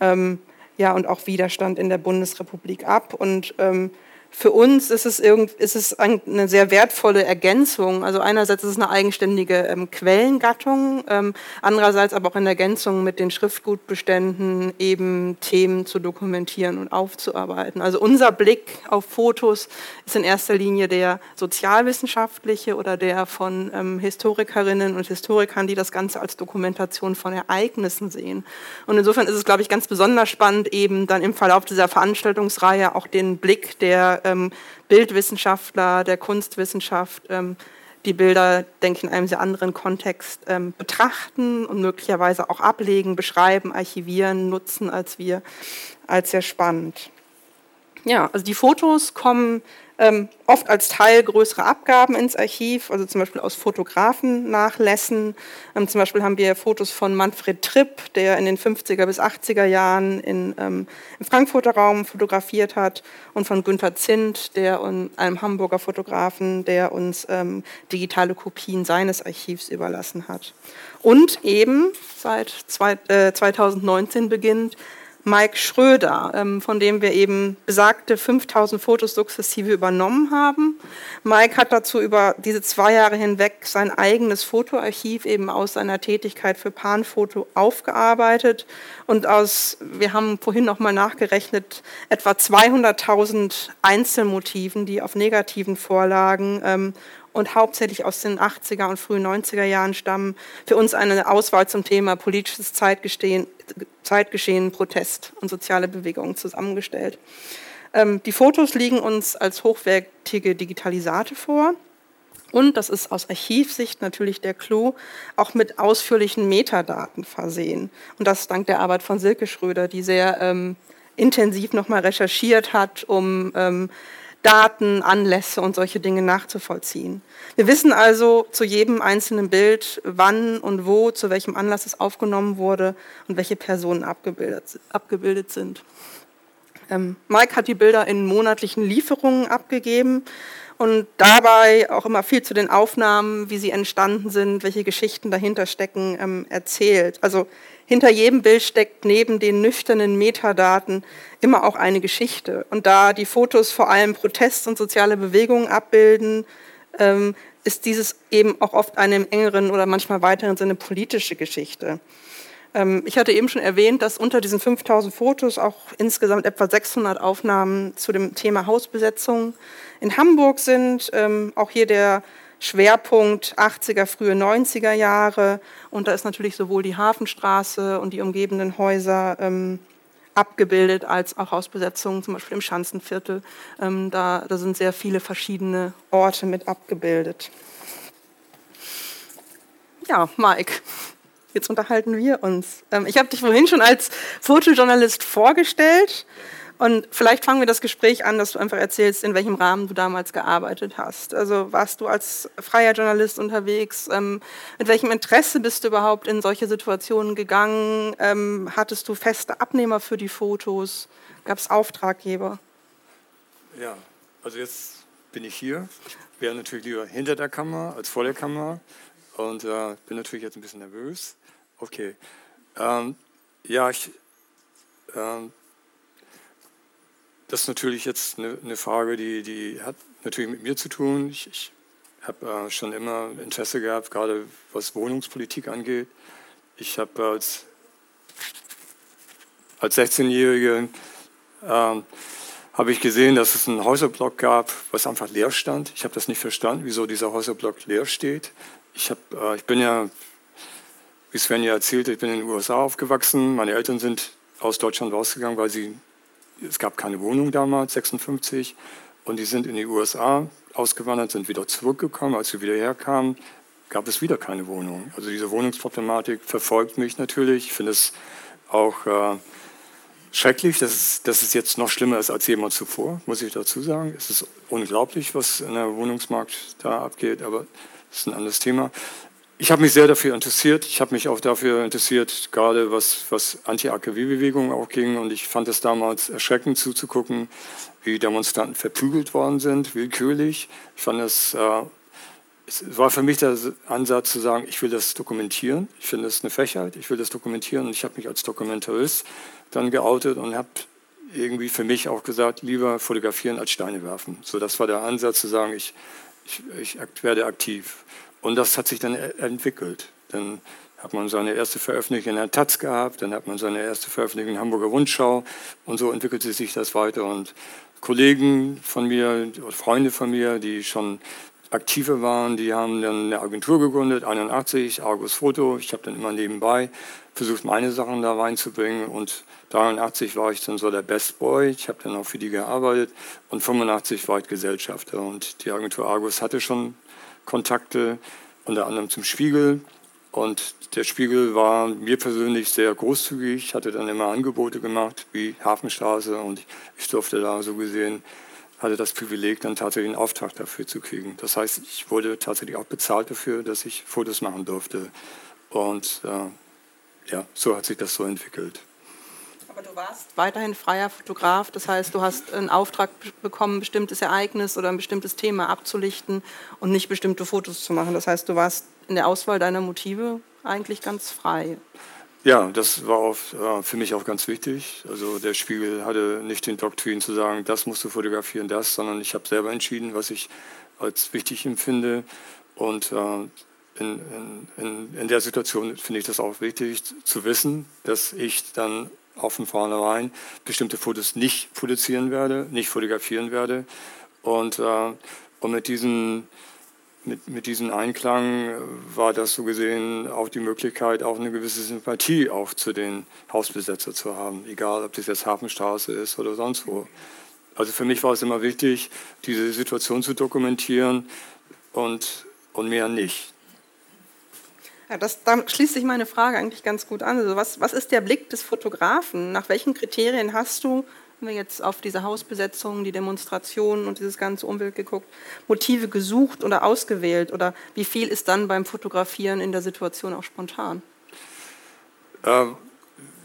ähm, ja, und auch Widerstand in der Bundesrepublik ab. Und ähm, für uns ist es, irgend, ist es eine sehr wertvolle Ergänzung. Also einerseits ist es eine eigenständige ähm, Quellengattung, ähm, andererseits aber auch in Ergänzung mit den Schriftgutbeständen eben Themen zu dokumentieren und aufzuarbeiten. Also unser Blick auf Fotos ist in erster Linie der sozialwissenschaftliche oder der von ähm, Historikerinnen und Historikern, die das Ganze als Dokumentation von Ereignissen sehen. Und insofern ist es, glaube ich, ganz besonders spannend, eben dann im Verlauf dieser Veranstaltungsreihe auch den Blick der ähm, Bildwissenschaftler, der Kunstwissenschaft ähm, die Bilder, denke ich, in einem sehr anderen Kontext ähm, betrachten und möglicherweise auch ablegen, beschreiben, archivieren, nutzen als wir, als sehr spannend. Ja, also die Fotos kommen ähm, oft als Teil größerer Abgaben ins Archiv, also zum Beispiel aus Fotografennachlässen. Ähm, zum Beispiel haben wir Fotos von Manfred Tripp, der in den 50er bis 80er Jahren in, ähm, im Frankfurter Raum fotografiert hat, und von Günter Zint, der und einem Hamburger Fotografen, der uns ähm, digitale Kopien seines Archivs überlassen hat. Und eben seit zwei, äh, 2019 beginnt Mike Schröder, ähm, von dem wir eben besagte 5000 Fotos sukzessive übernommen haben. Mike hat dazu über diese zwei Jahre hinweg sein eigenes Fotoarchiv eben aus seiner Tätigkeit für Panfoto aufgearbeitet und aus, wir haben vorhin noch mal nachgerechnet, etwa 200.000 Einzelmotiven, die auf negativen Vorlagen ähm, und hauptsächlich aus den 80er und frühen 90er Jahren stammen, für uns eine Auswahl zum Thema politisches Zeitgeschehen, Zeitgeschehen Protest und soziale Bewegungen zusammengestellt. Ähm, die Fotos liegen uns als hochwertige Digitalisate vor. Und, das ist aus Archivsicht natürlich der Clou, auch mit ausführlichen Metadaten versehen. Und das dank der Arbeit von Silke Schröder, die sehr ähm, intensiv nochmal recherchiert hat, um ähm, Daten, Anlässe und solche Dinge nachzuvollziehen. Wir wissen also zu jedem einzelnen Bild, wann und wo, zu welchem Anlass es aufgenommen wurde und welche Personen abgebildet, abgebildet sind. Ähm, Mike hat die Bilder in monatlichen Lieferungen abgegeben und dabei auch immer viel zu den Aufnahmen, wie sie entstanden sind, welche Geschichten dahinter stecken, ähm, erzählt. Also hinter jedem Bild steckt neben den nüchternen Metadaten immer auch eine Geschichte. Und da die Fotos vor allem Protest und soziale Bewegungen abbilden, ähm, ist dieses eben auch oft eine im engeren oder manchmal weiteren Sinne politische Geschichte. Ähm, ich hatte eben schon erwähnt, dass unter diesen 5000 Fotos auch insgesamt etwa 600 Aufnahmen zu dem Thema Hausbesetzung in Hamburg sind. Ähm, auch hier der Schwerpunkt 80er, frühe 90er Jahre. Und da ist natürlich sowohl die Hafenstraße und die umgebenden Häuser ähm, abgebildet, als auch Hausbesetzungen, zum Beispiel im Schanzenviertel. Ähm, da, da sind sehr viele verschiedene Orte mit abgebildet. Ja, Mike, jetzt unterhalten wir uns. Ähm, ich habe dich vorhin schon als Fotojournalist vorgestellt. Und vielleicht fangen wir das Gespräch an, dass du einfach erzählst, in welchem Rahmen du damals gearbeitet hast. Also warst du als freier Journalist unterwegs? Ähm, mit welchem Interesse bist du überhaupt in solche Situationen gegangen? Ähm, hattest du feste Abnehmer für die Fotos? Gab es Auftraggeber? Ja, also jetzt bin ich hier. Ich wäre natürlich lieber hinter der Kamera als vor der Kamera und äh, bin natürlich jetzt ein bisschen nervös. Okay. Ähm, ja, ich. Ähm, das ist natürlich jetzt eine, eine, Frage, die, die hat natürlich mit mir zu tun. Ich, ich habe äh, schon immer Interesse gehabt, gerade was Wohnungspolitik angeht. Ich habe als, als 16-Jährige äh, habe gesehen, dass es einen Häuserblock gab, was einfach leer stand. Ich habe das nicht verstanden, wieso dieser Häuserblock leer steht. Ich, hab, äh, ich bin ja, wie Sven ja erzählte, ich bin in den USA aufgewachsen. Meine Eltern sind aus Deutschland rausgegangen, weil sie es gab keine Wohnung damals, 56, und die sind in die USA ausgewandert, sind wieder zurückgekommen. Als sie wieder herkamen, gab es wieder keine Wohnung. Also diese Wohnungsproblematik verfolgt mich natürlich. Ich finde es auch äh, schrecklich, dass es, dass es jetzt noch schlimmer ist als jemals zuvor, muss ich dazu sagen. Es ist unglaublich, was in der Wohnungsmarkt da abgeht, aber das ist ein anderes Thema. Ich habe mich sehr dafür interessiert. Ich habe mich auch dafür interessiert, gerade was, was Anti-AKW-Bewegungen auch ging. Und ich fand es damals erschreckend zuzugucken, wie Demonstranten verprügelt worden sind, willkürlich. Ich fand es, äh, es war für mich der Ansatz zu sagen, ich will das dokumentieren. Ich finde es eine Frechheit, ich will das dokumentieren. Und ich habe mich als Dokumentarist dann geoutet und habe irgendwie für mich auch gesagt, lieber fotografieren als Steine werfen. So, das war der Ansatz zu sagen, ich, ich, ich werde aktiv. Und das hat sich dann e-, entwickelt. Dann hat man seine erste Veröffentlichung in der Taz gehabt, dann hat man seine erste Veröffentlichung in der Hamburger Rundschau und so entwickelte sich das weiter. Und Kollegen von mir, Freunde von mir, die schon aktiver waren, die haben dann eine Agentur gegründet, 81, Argus Foto. Ich habe dann immer nebenbei versucht, meine Sachen da reinzubringen und 83 war ich dann so der Best Boy. Ich habe dann auch für die gearbeitet und 85 war ich Gesellschafter und die Agentur Argus hatte schon Kontakte, unter anderem zum Spiegel. Und der Spiegel war mir persönlich sehr großzügig, hatte dann immer Angebote gemacht, wie Hafenstraße und ich durfte da so gesehen, hatte das Privileg, dann tatsächlich einen Auftrag dafür zu kriegen. Das heißt, ich wurde tatsächlich auch bezahlt dafür, dass ich Fotos machen durfte. Und äh, ja, so hat sich das so entwickelt. Aber du warst weiterhin freier Fotograf, das heißt, du hast einen Auftrag bekommen, ein bestimmtes Ereignis oder ein bestimmtes Thema abzulichten und nicht bestimmte Fotos zu machen. Das heißt, du warst in der Auswahl deiner Motive eigentlich ganz frei. Ja, das war auch, äh, für mich auch ganz wichtig. Also der Spiegel hatte nicht den Doktrin zu sagen, das musst du fotografieren, das, sondern ich habe selber entschieden, was ich als wichtig empfinde. Und äh, in, in, in der Situation finde ich das auch wichtig zu wissen, dass ich dann auf von vornherein bestimmte Fotos nicht produzieren werde, nicht fotografieren werde. Und, äh, und mit diesen mit, mit diesem Einklang äh, war das so gesehen auch die Möglichkeit, auch eine gewisse Sympathie auch zu den Hausbesetzern zu haben, egal ob das jetzt Hafenstraße ist oder sonst wo. Also für mich war es immer wichtig, diese Situation zu dokumentieren und, und mehr nicht. Ja, das, da schließt sich meine Frage eigentlich ganz gut an. Also was, was ist der Blick des Fotografen? Nach welchen Kriterien hast du haben wir jetzt auf diese Hausbesetzungen, die Demonstrationen und dieses ganze Umwelt geguckt, Motive gesucht oder ausgewählt? Oder wie viel ist dann beim Fotografieren in der Situation auch spontan? Äh,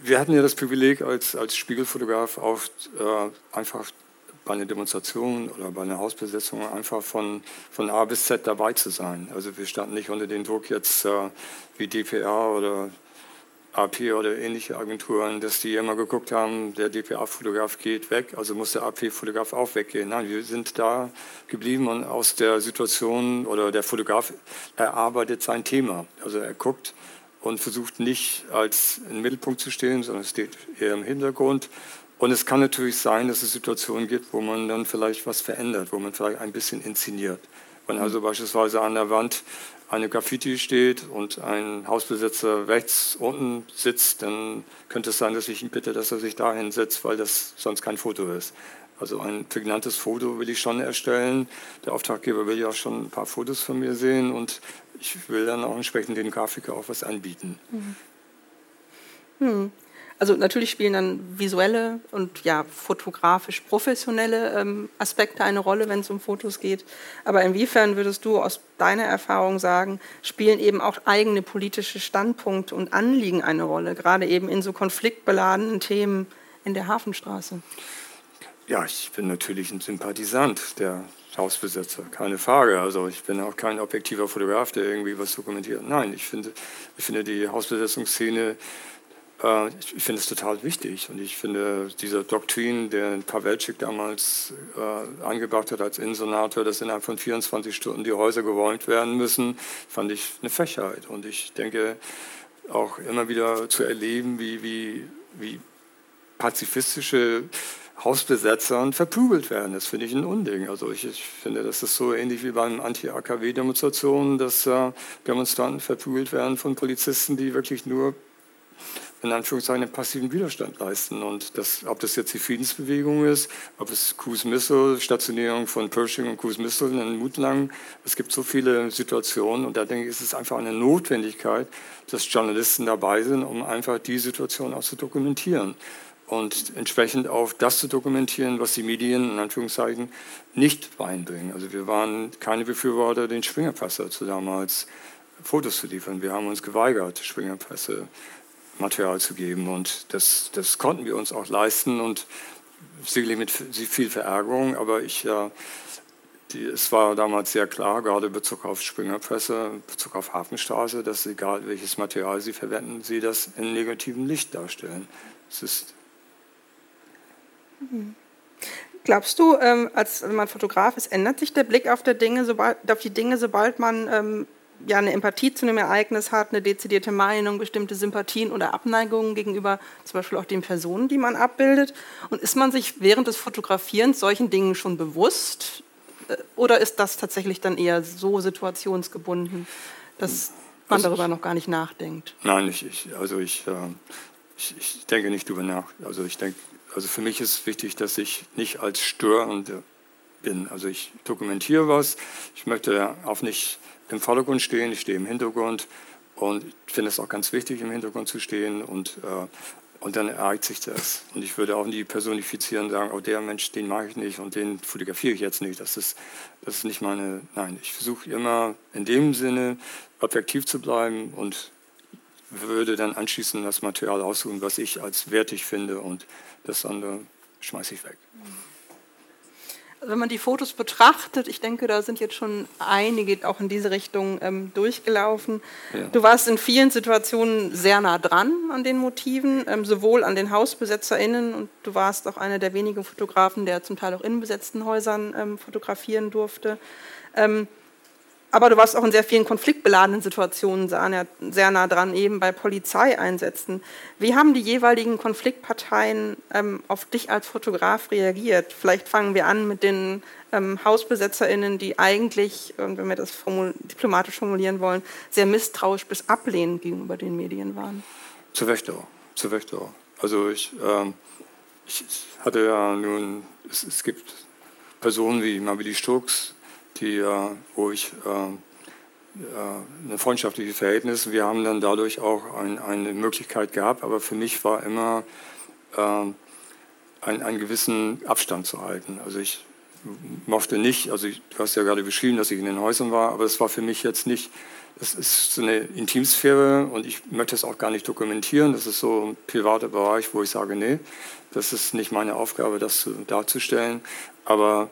wir hatten ja das Privileg als, als Spiegelfotograf auch äh, einfach bei einer Demonstration oder bei einer Hausbesetzung einfach von, von A bis Z dabei zu sein. Also wir standen nicht unter dem Druck jetzt äh, wie DPA oder AP oder ähnliche Agenturen, dass die immer geguckt haben, der DPA-Fotograf geht weg, also muss der AP-Fotograf auch weggehen. Nein, wir sind da geblieben und aus der Situation oder der Fotograf erarbeitet sein Thema. Also er guckt und versucht nicht als im Mittelpunkt zu stehen, sondern steht eher im Hintergrund. Und es kann natürlich sein, dass es Situationen gibt, wo man dann vielleicht was verändert, wo man vielleicht ein bisschen inszeniert. Wenn also beispielsweise an der Wand eine Graffiti steht und ein Hausbesitzer rechts unten sitzt, dann könnte es sein, dass ich ihn bitte, dass er sich dahin setzt, weil das sonst kein Foto ist. Also ein prägnantes Foto will ich schon erstellen. Der Auftraggeber will ja schon ein paar Fotos von mir sehen und ich will dann auch entsprechend den Grafiker auch was anbieten. Mhm. Hm. Also natürlich spielen dann visuelle und ja fotografisch professionelle ähm, Aspekte eine Rolle, wenn es um Fotos geht. Aber inwiefern würdest du aus deiner Erfahrung sagen, spielen eben auch eigene politische Standpunkte und Anliegen eine Rolle, gerade eben in so konfliktbeladenen Themen in der Hafenstraße? Ja, ich bin natürlich ein Sympathisant der Hausbesetzer, keine Frage. Also ich bin auch kein objektiver Fotograf, der irgendwie was dokumentiert. Nein, ich finde, ich finde die Hausbesetzungsszene ich finde es total wichtig und ich finde diese Doktrin, der Pawelczyk damals äh, angebracht hat als Innensenator, dass innerhalb von 24 Stunden die Häuser geräumt werden müssen, fand ich eine Frechheit. Und ich denke auch immer wieder zu erleben, wie, wie, wie pazifistische Hausbesetzer verprügelt werden. Das finde ich ein Unding. Also ich, ich, finde, das ist so ähnlich wie beim Anti-AKW-Demonstrationen, dass äh, Demonstranten verprügelt werden von Polizisten, die wirklich nur in Anführungszeichen einen passiven Widerstand leisten. Und das, ob das jetzt die Friedensbewegung ist, ob es Cruise Missile, Stationierung von Pershing und Cruise Missile in Mutlang, es gibt so viele Situationen und da denke ich, ist es einfach eine Notwendigkeit, dass Journalisten dabei sind, um einfach die Situation auch zu dokumentieren und entsprechend auch das zu dokumentieren, was die Medien in Anführungszeichen nicht beibringen. Also wir waren keine Befürworter, den Springerpresser zu damals Fotos zu liefern. Wir haben uns geweigert, Springerpresse Material zu geben. Und das, das konnten wir uns auch leisten und sicherlich mit viel Verärgerung, aber ich, äh, die, es war damals sehr klar, gerade in Bezug auf Springerpresse, in Bezug auf Hafenstraße, dass egal welches Material sie verwenden, sie das in negativem Licht darstellen. Es ist Glaubst du, ähm, als man Fotograf ist, ändert sich der Blick auf, Dinge, sobald, auf die Dinge, sobald man ähm, ja eine Empathie zu einem Ereignis hat, eine dezidierte Meinung, bestimmte Sympathien oder Abneigungen gegenüber zum Beispiel auch den Personen, die man abbildet? Und ist man sich während des Fotografierens solchen Dingen schon bewusst? Äh, oder ist das tatsächlich dann eher so situationsgebunden, dass man also darüber noch gar nicht nachdenkt? Nein, ich, ich also ich, äh, ich, ich denke nicht darüber nach. Also ich denke also für mich ist wichtig, dass ich nicht als störend bin. Also ich dokumentiere was, ich möchte auch nicht im Vordergrund stehen, ich stehe im Hintergrund und finde es auch ganz wichtig, im Hintergrund zu stehen und, äh, und dann ereignet sich das. Und ich würde auch nie personifizieren und sagen, oh der Mensch, den mag ich nicht und den fotografiere ich jetzt nicht. Das ist, das ist nicht meine, nein, ich versuche immer in dem Sinne objektiv zu bleiben und würde dann anschließend das Material aussuchen, was ich als wertig finde und das andere schmeiße ich weg. Also wenn man die Fotos betrachtet, ich denke, da sind jetzt schon einige auch in diese Richtung ähm, durchgelaufen. Ja. Du warst in vielen Situationen sehr nah dran an den Motiven, ähm, sowohl an den HausbesetzerInnen und du warst auch einer der wenigen Fotografen, der zum Teil auch in besetzten Häusern ähm, fotografieren durfte. Ähm, aber du warst auch in sehr vielen konfliktbeladenen Situationen sehr nah dran, eben bei Polizeieinsätzen. Wie haben die jeweiligen Konfliktparteien ähm, auf dich als Fotograf reagiert? Vielleicht fangen wir an mit den ähm, HausbesetzerInnen, die eigentlich, äh, wenn wir das formul diplomatisch formulieren wollen, sehr misstrauisch bis ablehnend gegenüber den Medien waren. Zu Recht auch. Zu Recht auch. Also ich, ähm, ich hatte ja nun, es, es gibt Personen wie Mabili Stokes, die, äh, wo ich äh, äh, ein freundschaftliches Verhältnis. Wir haben dann dadurch auch ein, eine Möglichkeit gehabt, aber für mich war immer ein, einen gewissen Abstand zu halten. Also ich mochte nicht, also ich, du hast ja gerade beschrieben, dass ich in den Häusern war, aber es war für mich jetzt nicht, das ist so eine Intimsphäre und ich möchte es auch gar nicht dokumentieren. Das ist so ein privater Bereich, wo ich sage, nee, das ist nicht meine Aufgabe, das darzustellen. Aber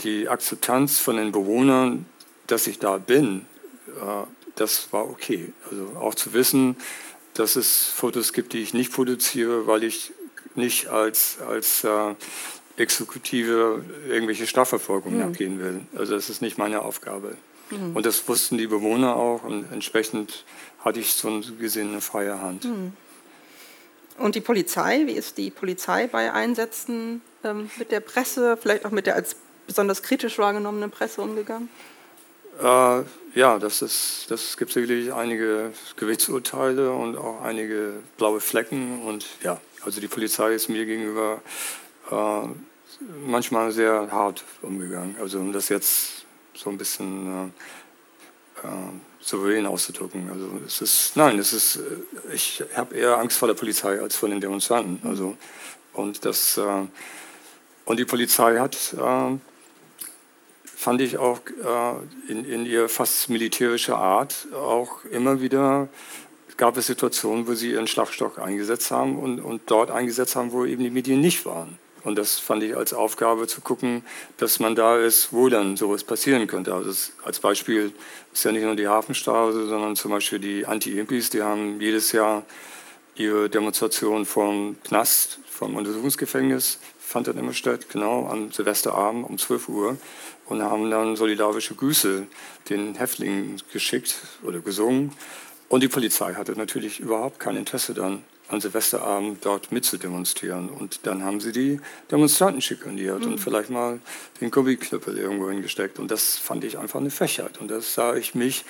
die Akzeptanz von den Bewohnern, dass ich da bin, äh, das war okay. Also auch zu wissen, dass es Fotos gibt, die ich nicht produziere, weil ich nicht als, als äh, Exekutive irgendwelche Strafverfolgung mhm. nachgehen will. Also das ist nicht meine Aufgabe. Mhm. Und das wussten die Bewohner auch und entsprechend hatte ich so gesehen eine freie Hand. Mhm. Und die Polizei, wie ist die Polizei bei Einsätzen ähm, mit der Presse, vielleicht auch mit der als besonders kritisch wahrgenommene Presse umgegangen? Äh, ja, das, ist, das gibt sicherlich einige Gerichtsurteile und auch einige blaue Flecken. Und ja, also die Polizei ist mir gegenüber äh, manchmal sehr hart umgegangen. Also um das jetzt so ein bisschen äh, äh souverän auszudrücken. Also es ist, nein, es ist, äh, ich habe eher Angst vor der Polizei als vor den Demonstranten. Also, und, das, äh, und die Polizei hat fand ich auch äh, in, in ihr fast militärischer Art auch immer wieder gab es Situationen, wo sie ihren Schlagstock eingesetzt haben und, und dort eingesetzt haben, wo eben die Medien nicht waren. Und das fand ich als Aufgabe zu gucken, dass man da ist, wo dann sowas passieren könnte. Also es, als Beispiel ist ja nicht nur die Hafenstraße, sondern zum Beispiel die Anti-Impis, die haben jedes Jahr ihre Demonstration vom Knast, vom Untersuchungsgefängnis, fand dann immer statt, genau am Silvesterabend um 12 Uhr und haben dann solidarische Grüße den Häftlingen geschickt oder gesungen. Und die Polizei hatte natürlich überhaupt kein Interesse dann, an Silvesterabend dort mitzudemonstrieren. Und dann haben sie die Demonstranten schikaniert mhm. und vielleicht mal den Gummiknüppel irgendwo hingesteckt. Und das fand ich einfach eine Frechheit. Und das sah ich mich,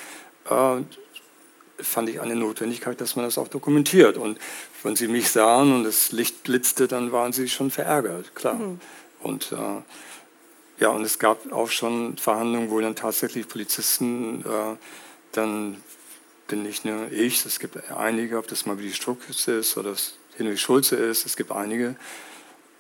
äh, fand ich eine Notwendigkeit, dass man das auch dokumentiert. Und wenn sie mich sahen und das Licht blitzte, dann waren sie schon verärgert, klar. Mhm. Und äh, ja, und es gab auch schon Verhandlungen, wo dann tatsächlich Polizisten äh, dann bin nicht nur ich, es gibt einige, ob das mal wie die Struckes ist oder das Henry Schulze ist, es gibt einige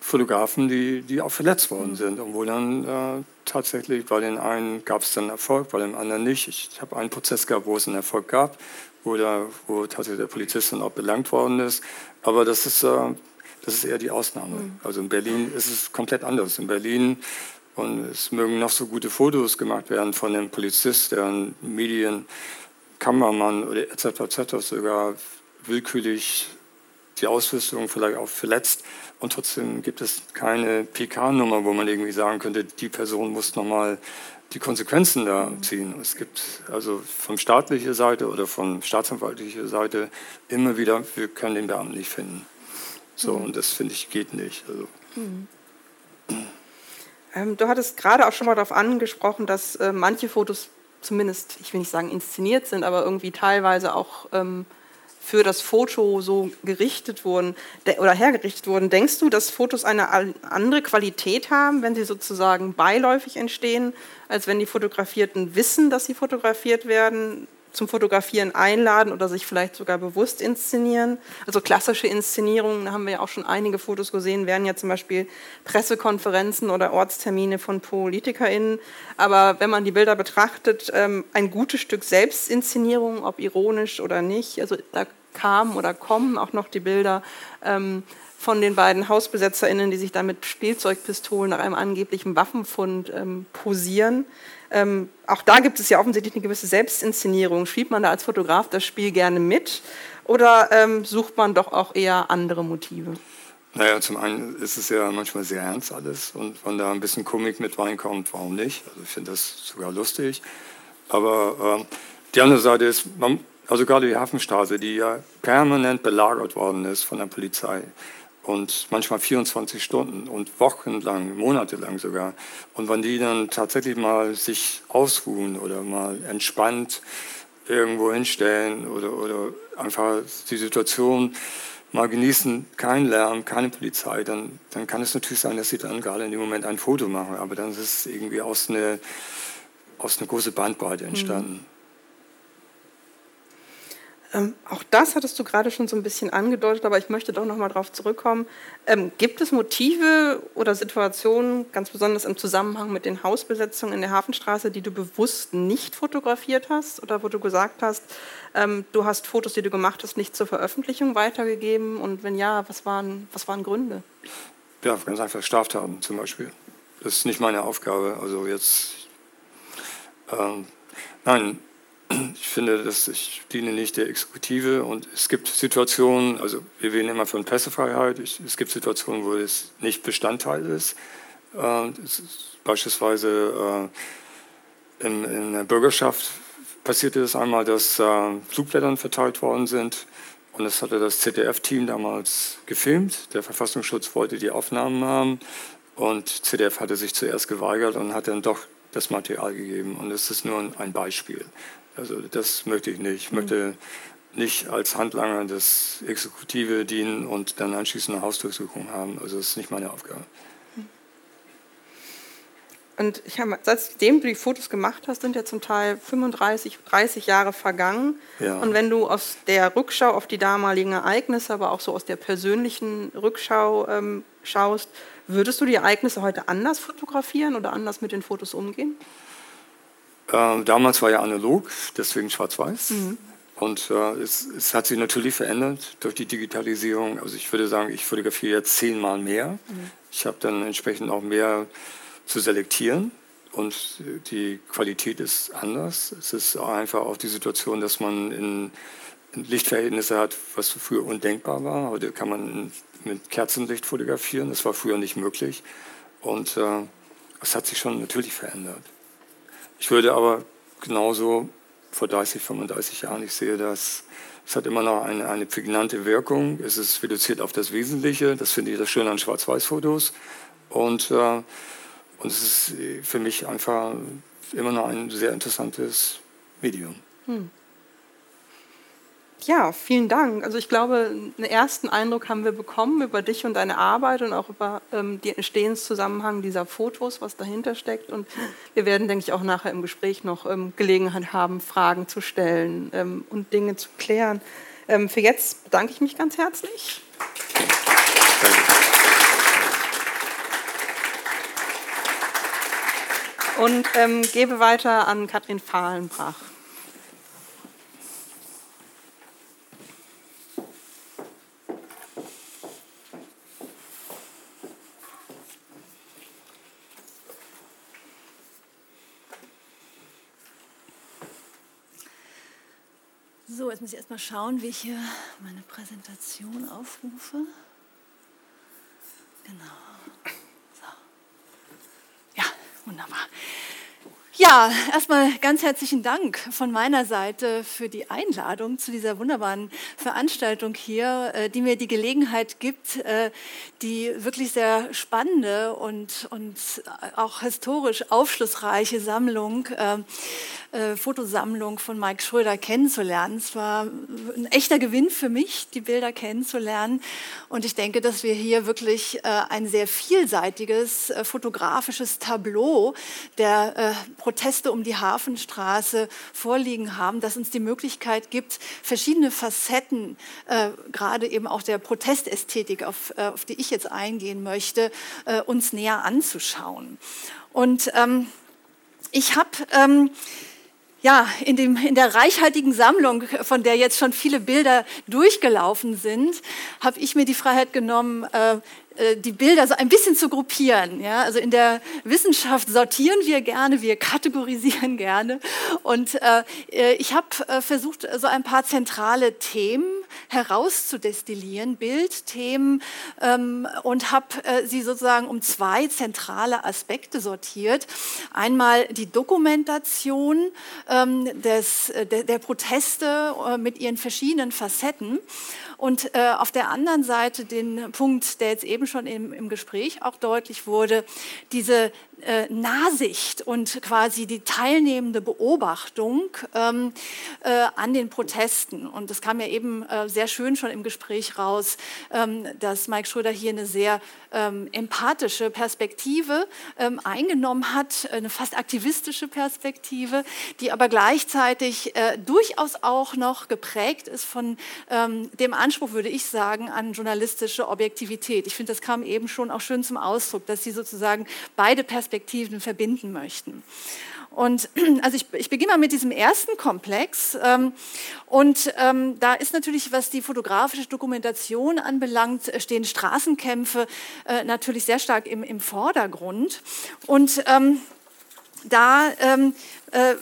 Fotografen, die, die auch verletzt worden sind und wo dann äh, tatsächlich bei den einen gab es dann Erfolg, bei dem anderen nicht. Ich, habe einen Prozess gehabt, wo es einen Erfolg gab, wo, da, wo tatsächlich der Polizist dann auch belangt worden ist, aber das ist, äh, das ist eher die Ausnahme. Mhm. Also in Berlin ist es komplett anders. In Berlin und es mögen noch so gute Fotos gemacht werden von dem Polizist, der ein Medien, Kameramann oder etc. etc. sogar willkürlich die Ausrüstung vielleicht auch verletzt. Und trotzdem gibt es keine PK-Nummer, wo man irgendwie sagen könnte, die Person muss nochmal die Konsequenzen da ziehen. Es gibt also von staatlicher Seite oder von staatsanwaltlicher Seite immer wieder, wir können den Beamten nicht finden. So, mhm. und das finde ich geht nicht. Also. Mhm. Ähm, du hattest gerade auch schon mal darauf angesprochen, dass äh, manche Fotos zumindest, ich will nicht sagen inszeniert sind, aber irgendwie teilweise auch ähm, für das Foto so gerichtet wurden oder hergerichtet wurden. Denkst du, dass Fotos eine andere Qualität haben, wenn sie sozusagen beiläufig entstehen, als wenn die Fotografierten wissen, dass sie fotografiert werden? Zum Fotografieren einladen oder sich vielleicht sogar bewusst inszenieren. Also klassische Inszenierungen, da haben wir ja auch schon einige Fotos gesehen, wären ja zum Beispiel Pressekonferenzen oder Ortstermine von PolitikerInnen. Aber wenn man die Bilder betrachtet, ähm, ein gutes Stück Selbstinszenierung, ob ironisch oder nicht, also da kamen oder kommen auch noch die Bilder ähm, von den beiden HausbesetzerInnen, die sich da mit Spielzeugpistolen nach einem angeblichen Waffenfund ähm, posieren. Ähm, auch da gibt es ja offensichtlich eine gewisse Selbstinszenierung. Spielt man da als Fotograf das Spiel gerne mit oder ähm, sucht man doch auch eher andere Motive? Naja, zum einen ist es ja manchmal sehr ernst alles und wenn da ein bisschen Komik mit reinkommt, warum nicht? Also ich finde das sogar lustig. Aber ähm, die andere Seite ist, man, also gerade die Hafenstraße, die ja permanent belagert worden ist von der Polizei, und manchmal 24 Stunden und wochenlang, monatelang sogar. Und wenn die dann tatsächlich mal sich ausruhen oder mal entspannt irgendwo hinstellen oder, oder einfach die Situation mal genießen, kein Lärm, keine Polizei, dann, dann kann es natürlich sein, dass sie dann gerade in dem Moment ein Foto machen. Aber dann ist es irgendwie aus einer aus eine großen Bandbreite entstanden. Mhm. Ähm, auch das hattest du gerade schon so ein bisschen angedeutet, aber ich möchte doch noch mal darauf zurückkommen. Ähm, gibt es Motive oder Situationen, ganz besonders im Zusammenhang mit den Hausbesetzungen in der Hafenstraße, die du bewusst nicht fotografiert hast oder wo du gesagt hast, ähm, du hast Fotos, die du gemacht hast, nicht zur Veröffentlichung weitergegeben? Und wenn ja, was waren, was waren Gründe? Ja, ganz einfach Straftaten zum Beispiel. Das ist nicht meine Aufgabe. Also jetzt, ähm, nein, ich finde, dass ich diene nicht der Exekutive und es gibt Situationen, also wir wählen immer von Pressefreiheit, es gibt Situationen, wo es nicht Bestandteil ist. Äh, ist beispielsweise äh, in, in, der Bürgerschaft passierte es einmal, dass äh, Flugblättern verteilt worden sind und das hatte das ZDF-Team damals gefilmt. Der Verfassungsschutz wollte die Aufnahmen haben und ZDF hatte sich zuerst geweigert und hat dann doch das Material gegeben. Und es ist nur ein Beispiel. Also das möchte ich nicht. Ich möchte nicht als Handlanger des Exekutive dienen und dann anschließend eine Hausdurchsuchung haben. Also das ist nicht meine Aufgabe. Und ich habe, seitdem du die Fotos gemacht hast, sind ja zum Teil 35, 30 Jahre vergangen. Ja. Und wenn du aus der Rückschau auf die damaligen Ereignisse, aber auch so aus der persönlichen Rückschau ähm, schaust, würdest du die Ereignisse heute anders fotografieren oder anders mit den Fotos umgehen? Äh, damals war ja analog, deswegen schwarz-weiß. Mhm. Und äh, es, es, hat sich natürlich verändert durch die Digitalisierung. Also ich würde sagen, ich fotografiere jetzt zehnmal mehr. Mhm. Ich habe dann entsprechend auch mehr zu selektieren und die Qualität ist anders. Es ist einfach auch die Situation, dass man in, in Lichtverhältnisse hat, was früher undenkbar war. Heute kann man mit Kerzenlicht fotografieren. Das war früher nicht möglich. Und äh, es hat sich schon natürlich verändert. Ich würde aber genauso vor 30, 35 Jahren, ich sehe das, es hat immer noch eine, eine prägnante Wirkung. Es ist reduziert auf das Wesentliche. Das finde ich das Schöne an Schwarz-Weiß-Fotos. Und, äh, und es ist für mich einfach immer noch ein sehr interessantes Medium. Hm. Ja, vielen Dank. Also ich glaube, einen ersten Eindruck haben wir bekommen über dich und deine Arbeit und auch über ähm, den Entstehenszusammenhang dieser Fotos, was dahinter steckt. Und wir werden, denke ich, auch nachher im Gespräch noch ähm, Gelegenheit haben, Fragen zu stellen ähm, und Dinge zu klären. Ähm, für jetzt bedanke ich mich ganz herzlich. Und ähm, gebe weiter an Katrin Fahlenbrach. Muss ich erstmal schauen, wie ich hier meine Präsentation aufrufe. Genau. So. Ja, wunderbar. Ja, erstmal ganz herzlichen Dank von meiner Seite für die Einladung zu dieser wunderbaren Veranstaltung hier, äh, die mir die Gelegenheit gibt, äh, die wirklich sehr spannende und, und auch historisch aufschlussreiche Sammlung, äh, Fotosammlung von Mike Schröder kennenzulernen. Es war ein echter Gewinn für mich, die Bilder kennenzulernen. Und ich denke, dass wir hier wirklich ein sehr vielseitiges fotografisches Tableau der Proteste um die Hafenstraße vorliegen haben, das uns die Möglichkeit gibt, verschiedene Facetten, äh, gerade eben auch der Protestästhetik, auf, äh, auf, die ich jetzt eingehen möchte, äh, uns näher anzuschauen. Und ähm, ich habe ähm, ja, in, dem, in der reichhaltigen Sammlung, von der jetzt schon viele Bilder durchgelaufen sind, habe ich mir die Freiheit genommen, äh, die Bilder so ein bisschen zu gruppieren. Ja? Also in der Wissenschaft sortieren wir gerne, wir kategorisieren gerne. Und äh, äh ich habe äh, versucht, so ein paar zentrale Themen herauszudestillieren, Bildthemen, ähm, und habe äh, sie sozusagen um zwei zentrale Aspekte sortiert. Einmal die Dokumentation ähm, des, der, der Proteste äh, mit ihren verschiedenen Facetten und äh, auf der anderen Seite den Punkt, der jetzt eben schon im, im Gespräch auch deutlich wurde, diese äh, Nahsicht und quasi die teilnehmende Beobachtung ähm, äh, an den Protesten. Und das kam ja eben äh, sehr schön schon im Gespräch raus, ähm, dass Mike Schröder hier eine sehr ähm, empathische Perspektive ähm, eingenommen hat, eine fast aktivistische Perspektive, die aber gleichzeitig äh, durchaus auch noch geprägt ist von ähm, dem Anspruch, würde ich sagen, an journalistische Objektivität. Ich finde, das kam eben schon auch schön zum Ausdruck, dass sie sozusagen beide Perspektiven verbinden möchten. Und also ich, ich beginne mal mit diesem ersten Komplex. Ähm, und ähm, da ist natürlich, was die fotografische Dokumentation anbelangt, stehen Straßenkämpfe äh, natürlich sehr stark im, im Vordergrund. Und ähm, da ähm, äh,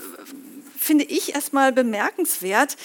finde ich erstmal bemerkenswert,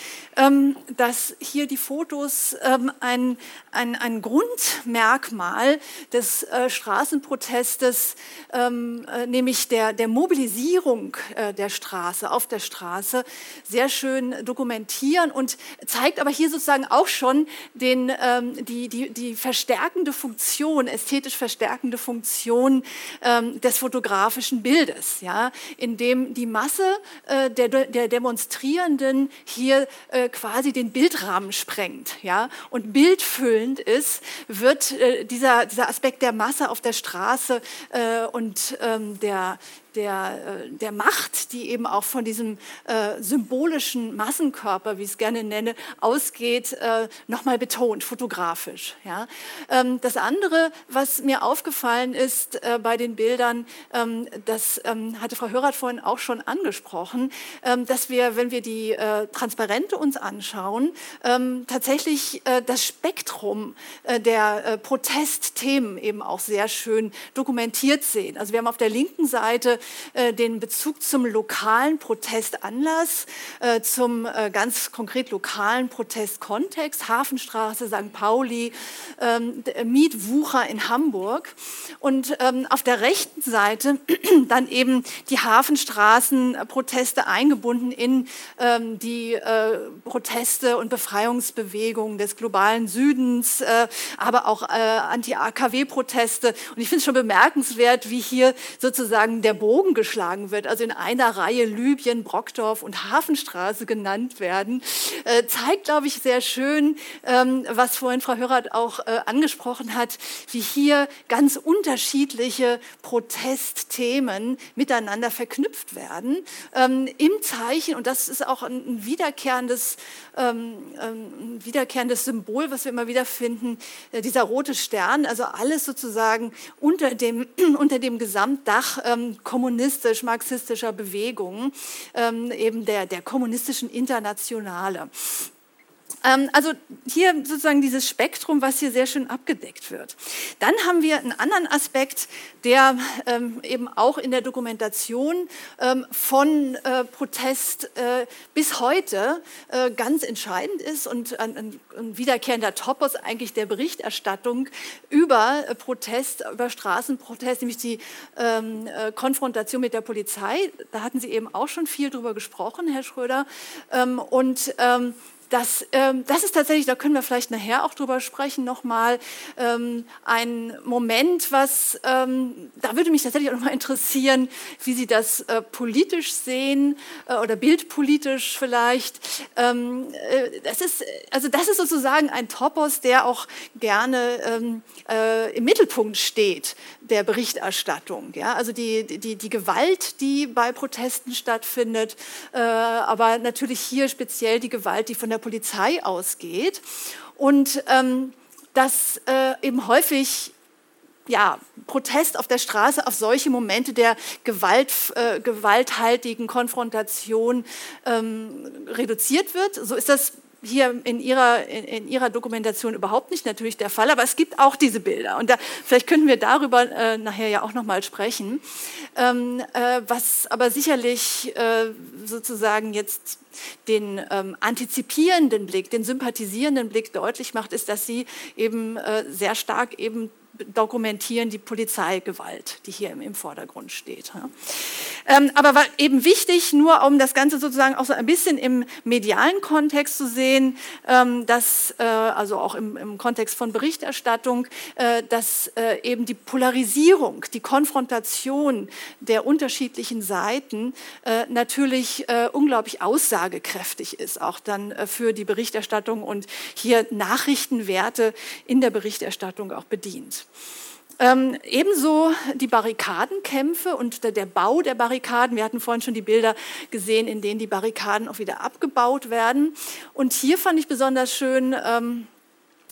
dass hier die Fotos ähm, ein, ein, ein Grundmerkmal des äh, Straßenprotestes, ähm, äh, nämlich der, der Mobilisierung äh, der Straße, auf der Straße, sehr schön dokumentieren und zeigt aber hier sozusagen auch schon den, ähm, die, die, die verstärkende Funktion, ästhetisch verstärkende Funktion ähm, des fotografischen Bildes, ja, in dem die Masse der, der Demonstrierenden hier quasi den Bildrahmen sprengt ja, und bildfüllend ist, wird äh, dieser, dieser Aspekt der Masse auf der Straße äh, und ähm, der, der, äh, der Macht, die eben auch von diesem äh, symbolischen Massenkörper, wie ich es gerne nenne, ausgeht, äh, nochmal betont, fotografisch. Ja. Ähm, das andere, was mir aufgefallen ist äh, bei den Bildern, ähm, das ähm, hatte Frau Hörath vorhin auch schon angesprochen, ähm, dass wir, wenn wir die äh, Transparente uns anschauen, ähm, tatsächlich äh, das Spektrum der Protestthemen eben auch sehr schön dokumentiert sehen. Also wir haben auf der linken Seite äh, den Bezug zum lokalen Protestanlass, äh, zum äh, ganz konkret lokalen Protestkontext, Hafenstraße, St. Pauli, ähm, Mietwucher in Hamburg. Und ähm, auf der rechten Seite dann eben die Hafenstraßenproteste eingebunden in ähm, die Proteste und Befreiungsbewegungen des globalen Südens, aber auch Anti-AKW-Proteste. Und ich finde es schon bemerkenswert, wie hier sozusagen der Bogen Bogen geschlagen wird, also in einer Reihe Libyen, Brockdorf und Hafenstraße genannt werden, äh, zeigt, glaube ich, sehr schön, ähm, was vorhin Frau Hörath auch äh, angesprochen hat, wie hier ganz unterschiedliche Protestthemen miteinander verknüpft werden, ähm, im Zeichen, und das ist auch ein wiederkehrendes, ähm, ein wiederkehrendes Symbol, was wir immer wieder finden, äh, dieser rote Stern, also alles sozusagen unter dem, unter dem Gesamtdach ähm, kommunistisch-marxistischer Bewegungen, ähm, eben der, der kommunistischen Internationale. Ähm, also hier sozusagen dieses Spektrum, was hier sehr schön abgedeckt wird. Dann haben wir einen anderen Aspekt, der ähm, eben auch in der Dokumentation ähm, von äh, Protest äh, bis heute äh, ganz entscheidend ist und ein, wiederkehrender Topos eigentlich der Berichterstattung über Protest, über Straßenprotest, nämlich die Konfrontation mit der Polizei. Da hatten Sie eben auch schon viel drüber gesprochen, Herr Schröder. Und das, ähm, das ist tatsächlich, da können wir vielleicht nachher auch drüber sprechen, nochmal ähm, ein Moment, was, ähm, da würde mich tatsächlich auch nochmal interessieren, wie Sie das äh, politisch sehen äh, oder bildpolitisch vielleicht. Ähm, äh, das, ist, also das ist sozusagen ein Topos, der auch gerne ähm, äh, im Mittelpunkt steht der Berichterstattung. Ja? Also die, die, die Gewalt, die bei Protesten stattfindet, äh, aber natürlich hier speziell die Gewalt, die von der Polizei ausgeht. Und ähm, dass äh, eben häufig ja, Protest auf der Straße auf solche Momente der Gewalt, äh, gewalthaltigen Konfrontation ähm, reduziert wird. So ist das hier in ihrer, in, in, ihrer Dokumentation überhaupt nicht natürlich der Fall, aber es gibt auch diese Bilder. Und da, vielleicht könnten wir darüber äh, nachher ja auch nochmal sprechen. Ähm, äh, was aber sicherlich äh, sozusagen jetzt den ähm, antizipierenden Blick, den sympathisierenden Blick deutlich macht, ist, dass sie eben äh, sehr stark eben dokumentieren die Polizeigewalt, die hier im, Vordergrund steht. Ähm, aber war eben wichtig, nur um das Ganze sozusagen auch so ein bisschen im medialen Kontext zu sehen, ähm, dass, äh, also auch im, im, Kontext von Berichterstattung, äh, dass äh, eben die Polarisierung, die Konfrontation der unterschiedlichen Seiten natürlich unglaublich aussagekräftig ist, auch dann für die Berichterstattung und hier Nachrichtenwerte in der Berichterstattung auch bedient. Ähm, ebenso die Barrikadenkämpfe und der, Bau der Barrikaden. Wir hatten vorhin schon die Bilder gesehen, in denen die Barrikaden auch wieder abgebaut werden. Und hier fand ich besonders schön, ähm,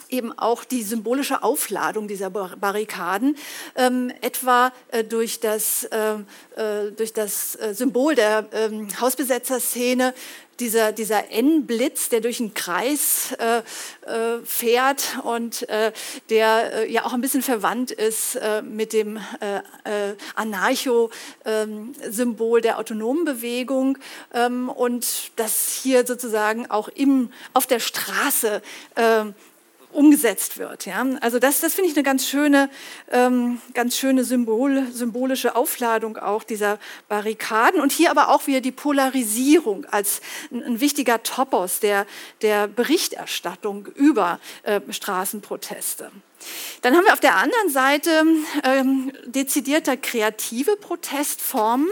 eben auch die symbolische Aufladung dieser Barrikaden, ähm, etwa äh, durch das, äh, äh durch das äh, Symbol der ähm, Hausbesetzerszene, dieser, dieser N-Blitz, der durch einen Kreis äh, äh, fährt und äh, der äh, ja auch ein bisschen verwandt ist äh, mit dem äh, Anarcho-Symbol der autonomen Bewegung ähm, und das hier sozusagen auch im, auf der Straße umgesetzt wird. Ja? Also das, das finde ich eine ganz schöne, ähm, ganz schöne Symbol, symbolische Aufladung auch dieser Barrikaden und hier aber auch wieder die Polarisierung als ein, ein wichtiger Topos der, der Berichterstattung über äh, Straßenproteste. Dann haben wir auf der anderen Seite ähm, dezidierter kreative Protestformen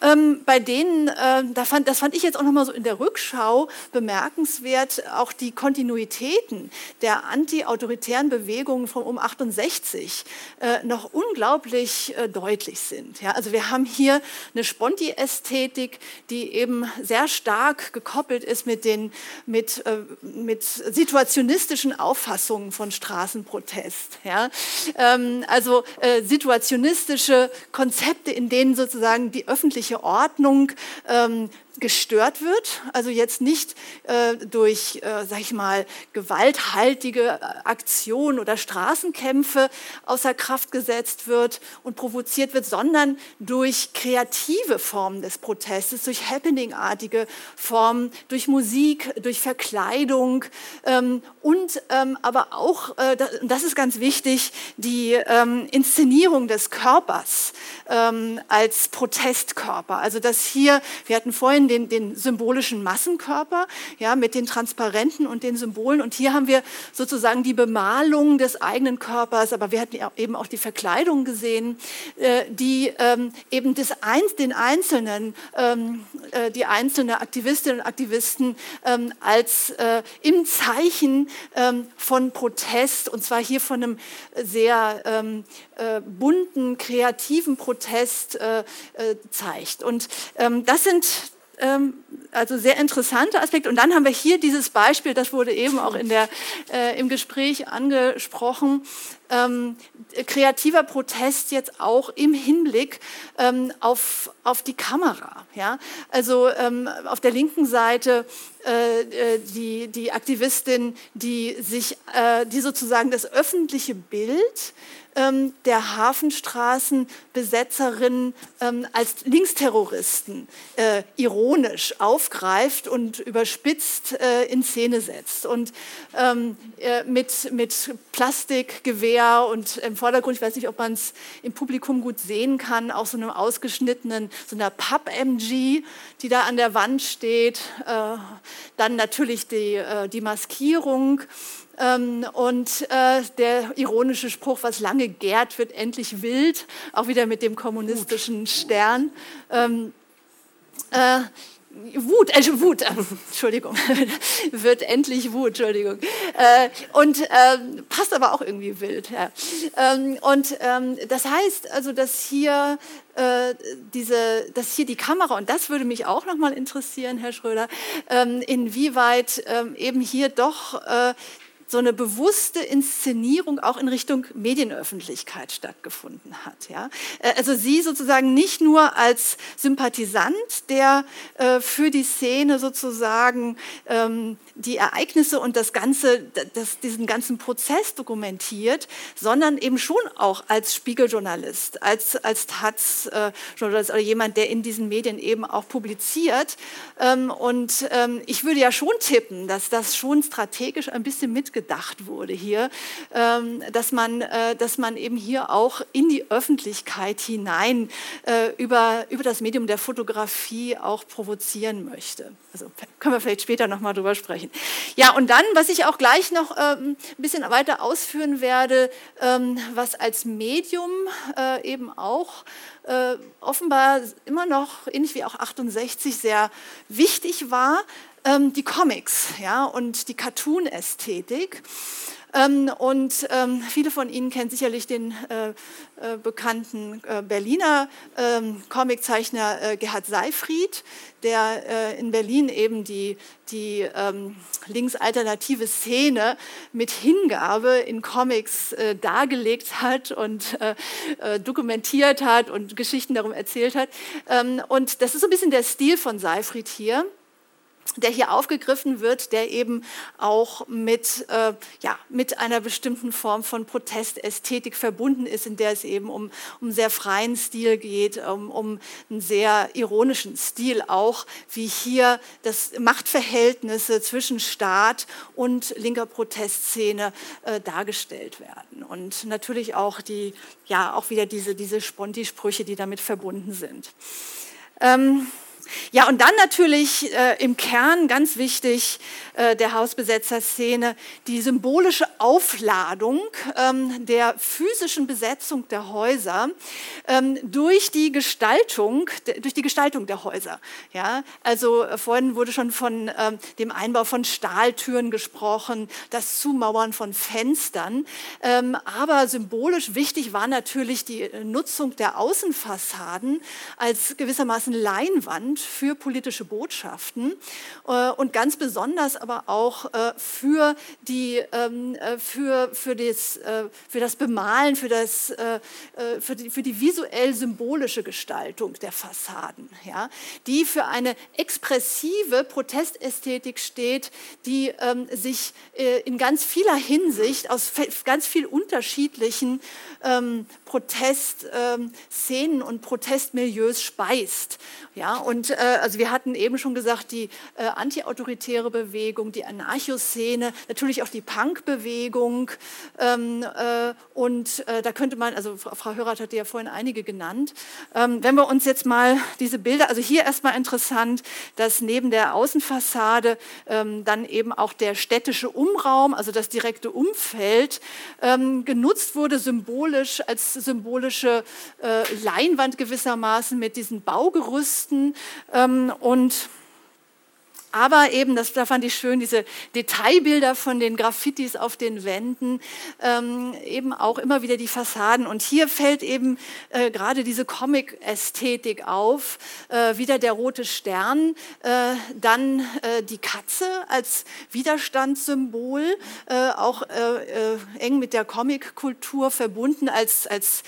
ähm, bei denen, äh, da fand, das fand ich jetzt auch nochmal so in der Rückschau bemerkenswert, auch die Kontinuitäten der anti-autoritären Bewegungen von um 68 äh, noch unglaublich äh, deutlich sind. Ja, also wir haben hier eine Sponti-Ästhetik, die eben sehr stark gekoppelt ist mit, den, mit, äh, mit situationistischen Auffassungen von Straßenprotest. Ja. Ähm, also äh, situationistische Konzepte, in denen sozusagen die öffentliche Ordnung ähm, gestört wird, also jetzt nicht äh, durch, äh, sag ich mal, gewalthaltige äh, Aktionen oder Straßenkämpfe außer Kraft gesetzt wird und provoziert wird, sondern durch kreative Formen des Protestes, durch happeningartige Formen, durch Musik, durch Verkleidung ähm, und ähm, aber auch, äh, das ist ganz wichtig, die ähm, Inszenierung des Körpers ähm, als Protestkörper. Also dass hier, wir hatten vorhin den, den symbolischen Massenkörper, ja, mit den Transparenten und den Symbolen. Und hier haben wir sozusagen die Bemalung des eigenen Körpers, aber wir hatten eben auch die Verkleidung gesehen, äh, die ähm, eben des Einz den Einzelnen, ähm, äh, die einzelnen Aktivistinnen und Aktivisten ähm, als äh, im Zeichen ähm, von Protest, und zwar hier von einem sehr ähm, äh, bunten, kreativen Protest äh, äh, zeigt. Und ähm, das sind ähm, also sehr interessante Aspekte. Und dann haben wir hier dieses Beispiel, das wurde eben auch in der, äh, im Gespräch angesprochen, ähm, kreativer Protest jetzt auch im Hinblick ähm, auf, auf die Kamera. Ja? Also ähm, auf der linken Seite äh, äh, die, die Aktivistin, die sich, äh, die sozusagen das öffentliche Bild ähm, der Hafenstraßenbesetzerinnen ähm, als Linksterroristen äh, ironisch aufgreift und überspitzt äh, in Szene setzt. Und ähm, äh, mit, mit Plastikgewehr und im Vordergrund, ich weiß nicht, ob man es im Publikum gut sehen kann, auch so einem ausgeschnittenen, so einer Papp-MG, die da an der Wand steht. Äh, dann natürlich die, äh, die Maskierung ähm, und äh, der ironische Spruch, was lange gärt, wird endlich wild, auch wieder mit dem kommunistischen Stern. Ähm, äh, Wut, äh, Wut, äh, Entschuldigung, wird endlich Wut, Entschuldigung. Äh, und ähm, passt aber auch irgendwie wild. Ja. Ähm, und ähm, das heißt also, dass hier äh, diese, dass hier die Kamera, und das würde mich auch nochmal interessieren, Herr Schröder, ähm, inwieweit ähm, eben hier doch äh, so eine bewusste Inszenierung auch in Richtung Medienöffentlichkeit stattgefunden hat. Ja? Äh, also sie sozusagen nicht nur als Sympathisant, der äh, für die Szene sozusagen ähm, die Ereignisse und das ganze, das, diesen ganzen Prozess dokumentiert, sondern eben schon auch als Spiegeljournalist, als, als Taz-Journalist oder jemand, der in diesen Medien eben auch publiziert. Ähm, und ähm, ich würde ja schon tippen, dass das schon strategisch ein bisschen mitgedacht wurde hier, ähm, dass, man, äh, dass man eben hier auch in die Öffentlichkeit hinein äh, über, über das Medium der Fotografie auch provozieren möchte. Also können wir vielleicht später nochmal drüber sprechen. Ja, und dann, was ich auch gleich noch ähm, ein bisschen weiter ausführen werde, ähm, was als Medium äh, eben auch offenbar immer noch, ähnlich wie auch 68, sehr wichtig war, ähm, die Comics ja, und die Cartoon-Ästhetik. Ähm, und ähm, viele von Ihnen kennen sicherlich den äh, äh, bekannten äh, Berliner ähm, Comiczeichner äh, Gerhard Seifried, der äh, in Berlin eben die, die ähm, linksalternative Szene mit Hingabe in Comics äh, dargelegt hat und dokumentiert hat und Geschichten darum erzählt hat. Ähm, und das ist so ein bisschen der Stil von Seifried hier der hier aufgegriffen wird, der eben auch mit, äh, ja, mit einer bestimmten Form von Protestästhetik verbunden ist, in der es eben um, um sehr freien Stil geht, um, um einen sehr ironischen Stil auch, wie hier das Machtverhältnisse zwischen Staat und linker Protestszene äh, dargestellt werden. Und natürlich auch die, ja, auch wieder diese, diese Sponti-Sprüche, die damit verbunden sind. Ähm, ja, und dann natürlich äh, im Kern ganz wichtig äh, der Hausbesetzerszene die symbolische Aufladung ähm, der physischen Besetzung der Häuser ähm, durch die Gestaltung, durch die Gestaltung der Häuser. Ja, also äh, vorhin wurde schon von ähm, dem Einbau von Stahltüren gesprochen, das Zumauern von Fenstern. Ähm, aber symbolisch wichtig war natürlich die äh, Nutzung der Außenfassaden als gewissermaßen Leinwand für politische Botschaften äh, und ganz besonders aber auch äh, für, die, ähm, äh, für, für, das, für das Bemalen, für, das, für, die, für die visuell-symbolische Gestaltung der Fassaden, ja, die für eine expressive Protestästhetik steht, die ähm, sich in ganz vieler Hinsicht aus ganz viel unterschiedlichen ähm, Protestszenen und Protestmilieus speist. Ja, und äh, also wir hatten eben schon gesagt, die äh, antiautoritäre Bewegung, die Anarchoszene, natürlich auch die Punkbewegung. Ähm, äh, und äh, da könnte man, also Frau Hörath hatte ja vorhin einige genannt. Ähm, wenn wir uns jetzt mal diese Bilder, also hier erstmal interessant, dass neben der Außenfassade ähm, dann eben auch der städtische Umraum, also das direkte Umfeld, ähm, genutzt wurde, symbolisch als symbolische äh, Leinwand gewissermaßen mit diesen Baugerüsten und aber eben, das, da fand ich schön, diese Detailbilder von den Graffitis auf den Wänden, ähm, eben auch immer wieder die Fassaden. Und hier fällt eben äh, gerade diese Comic-Ästhetik auf. Äh, wieder der rote Stern, äh, dann äh, die Katze als Widerstandssymbol, äh, auch äh, eng mit der Comic-Kultur verbunden als, als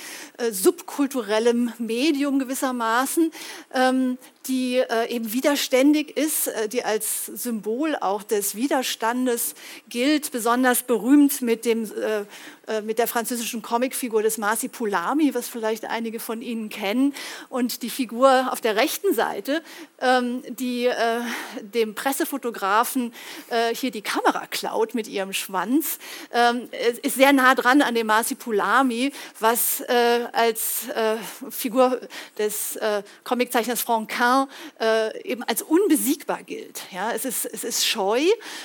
subkulturellem Medium gewissermaßen. Ähm, die äh, eben widerständig ist, äh, die als Symbol auch des Widerstandes gilt, besonders berühmt mit dem äh, mit der französischen Comicfigur des Marci Pulami, was vielleicht einige von Ihnen kennen, und die Figur auf der rechten Seite, ähm, die äh, dem Pressefotografen äh, hier die Kamera klaut mit ihrem Schwanz, ähm, ist sehr nah dran an dem Marci Pulami, was als Figur des Comiczeichners Franquin eben als unbesiegbar gilt. Ja, es, ist, es ist scheu,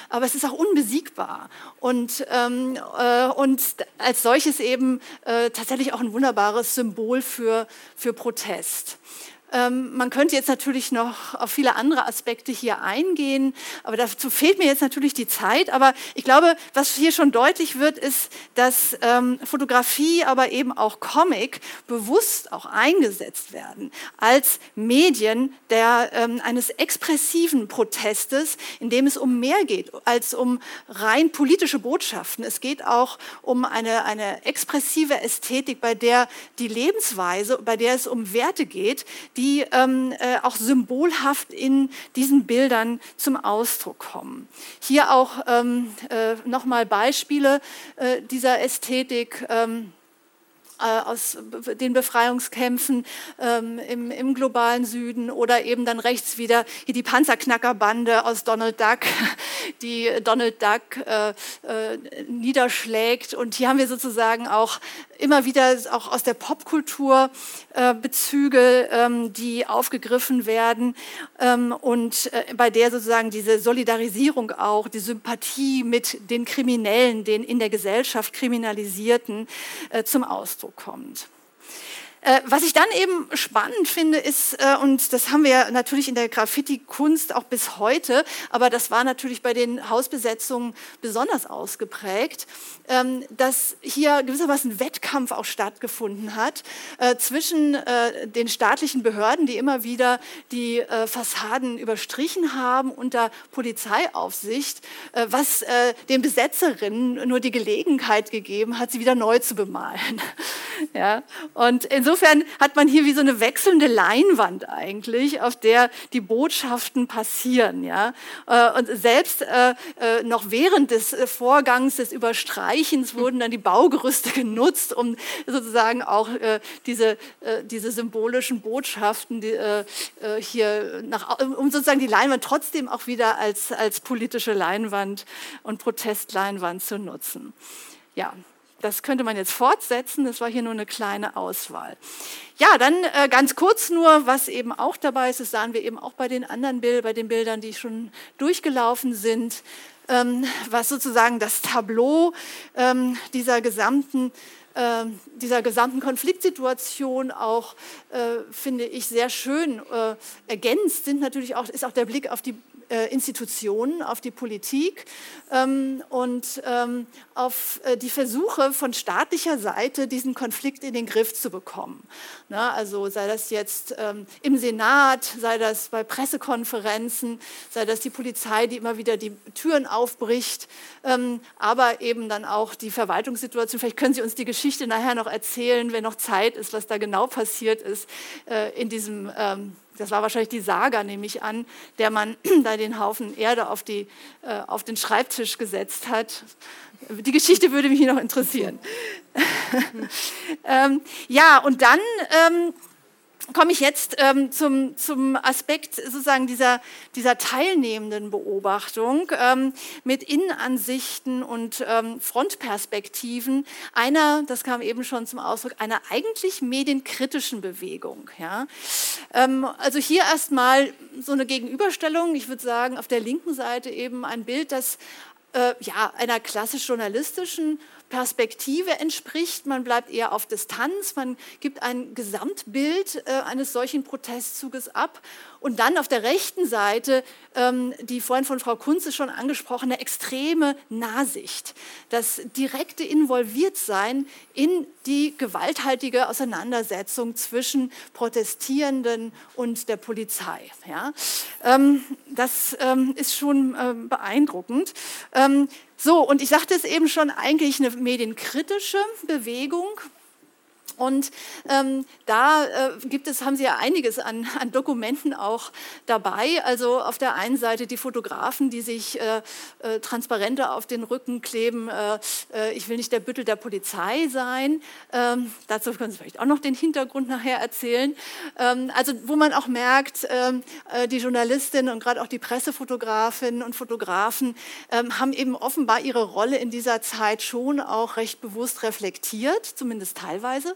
aber es ist auch unbesiegbar. Und, ähm, und als solches eben äh, tatsächlich auch ein wunderbares Symbol für, für Protest. Ähm, man könnte jetzt natürlich noch auf viele andere Aspekte hier eingehen, aber dazu fehlt mir jetzt natürlich die Zeit. Aber ich glaube, was hier schon deutlich wird, ist, dass ähm, Fotografie, aber eben auch Comic bewusst auch eingesetzt werden als Medien der, ähm, eines expressiven Protestes, in dem es um mehr geht als um rein politische Botschaften. Es geht auch um eine, eine expressive Ästhetik, bei der die Lebensweise, bei der es um Werte geht, die ähm, äh, auch symbolhaft in diesen Bildern zum Ausdruck kommen. Hier auch ähm, äh, nochmal Beispiele äh, dieser Ästhetik. Ähm, äh, aus den Befreiungskämpfen ähm, im, im, globalen Süden oder eben dann rechts wieder hier die Panzerknackerbande aus Donald Duck, die Donald Duck äh, äh, niederschlägt. Und hier haben wir sozusagen auch immer wieder auch aus der Popkultur äh, Bezüge, ähm, die aufgegriffen werden ähm, und äh, bei der sozusagen diese Solidarisierung auch, die Sympathie mit den Kriminellen, den in der Gesellschaft Kriminalisierten äh, zum Ausdruck kommt. Äh, was ich dann eben spannend finde, ist, äh, und das haben wir natürlich in der Graffiti-Kunst auch bis heute, aber das war natürlich bei den Hausbesetzungen besonders ausgeprägt, ähm, dass hier gewissermaßen ein Wettkampf auch stattgefunden hat äh, zwischen den staatlichen Behörden, die immer wieder die Fassaden überstrichen haben unter Polizeiaufsicht, was den Besetzerinnen nur die Gelegenheit gegeben hat, sie wieder neu zu bemalen. Ja? Und insofern insofern hat man hier wie so eine wechselnde Leinwand eigentlich, auf der die Botschaften passieren. Ja? Äh, und selbst äh, äh, noch während des Vorgangs des Überstreichens wurden dann die Baugerüste genutzt, um sozusagen auch diese, diese symbolischen Botschaften die, hier nach, um sozusagen die Leinwand trotzdem auch wieder als, als politische Leinwand und Protestleinwand zu nutzen. Ja, das könnte man jetzt fortsetzen, das war hier nur eine kleine Auswahl. Ja, dann äh, ganz kurz nur, was eben auch dabei ist, das sahen wir eben auch bei den anderen Bildern, bei den Bildern, die schon durchgelaufen sind, ähm, was sozusagen das Tableau ähm, dieser gesamten äh, dieser gesamten Konfliktsituation auch, äh, finde ich, sehr schön äh, ergänzt sind natürlich auch, ist auch der Blick auf die äh, Institutionen, auf die Politik ähm, und ähm, auf äh, die Versuche von staatlicher Seite, diesen Konflikt in den Griff zu bekommen. Na, also sei das jetzt ähm, im Senat, sei das bei Pressekonferenzen, sei das die Polizei, die immer wieder die Türen aufbricht, ähm, aber eben dann auch die Verwaltungssituation. Vielleicht können Sie uns die Geschichte nachher noch erzählen, wenn noch Zeit ist, was da genau passiert ist äh, in diesem ähm, das war wahrscheinlich die Saga, nehme ich an, der man da den Haufen Erde auf, die, äh, auf den Schreibtisch gesetzt hat. Die Geschichte würde mich noch interessieren. ähm, ja, und dann ähm, komme ich jetzt ähm, zum, zum Aspekt sozusagen dieser, dieser teilnehmenden Beobachtung ähm, mit Innenansichten und ähm, Frontperspektiven einer, das kam eben schon zum Ausdruck, einer eigentlich medienkritischen Bewegung. Ja? Ähm, also hier erstmal so eine Gegenüberstellung, ich würde sagen, auf der linken Seite eben ein Bild, das äh, ja, einer klassisch journalistischen Perspektive entspricht. Man bleibt eher auf Distanz, man gibt ein Gesamtbild äh, eines solchen Protestzuges ab. Und dann auf der rechten Seite ähm, die vorhin von Frau Kunze schon angesprochene extreme Nahsicht, das direkte Involviertsein in die gewalthaltige Auseinandersetzung zwischen Protestierenden und der Polizei. Ja? Ähm, das ähm, ist schon ähm, beeindruckend. So, und ich sagte es eben schon, eigentlich eine medienkritische Bewegung, und ähm, da äh, gibt es, haben Sie ja einiges an, an, Dokumenten auch dabei. Also auf der einen Seite die Fotografen, die sich äh, äh, Transparente auf den Rücken kleben. Äh, äh, ich will nicht der Büttel der Polizei sein. Ähm, dazu können Sie vielleicht auch noch den Hintergrund nachher erzählen. Ähm, also wo man auch merkt, ähm, äh, die Journalistinnen und gerade auch die Pressefotografinnen und Fotografen ähm, haben eben offenbar ihre Rolle in dieser Zeit schon auch recht bewusst reflektiert, zumindest teilweise.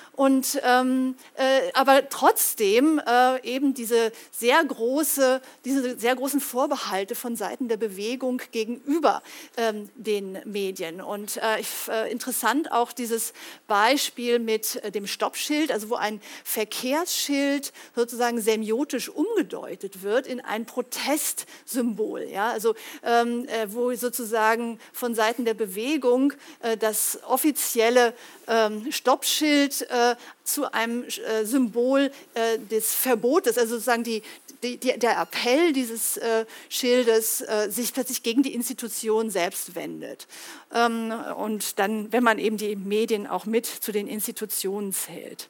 Und, ähm, äh, aber trotzdem äh, eben diese sehr, große, diese sehr großen Vorbehalte von Seiten der Bewegung gegenüber ähm, den Medien. Und äh, äh interessant auch dieses Beispiel mit äh, dem Stoppschild, also wo ein Verkehrsschild sozusagen semiotisch umgedeutet wird in ein Protestsymbol. Ja? Also ähm, äh, wo sozusagen von Seiten der Bewegung das offizielle ähm, Stoppschild äh, zu einem äh, Symbol äh, des Verbotes, also sozusagen die, die, der Appell dieses äh, Schildes äh, sich plötzlich gegen die Institution selbst wendet. Ähm, und dann, wenn man eben die Medien auch mit zu den Institutionen zählt.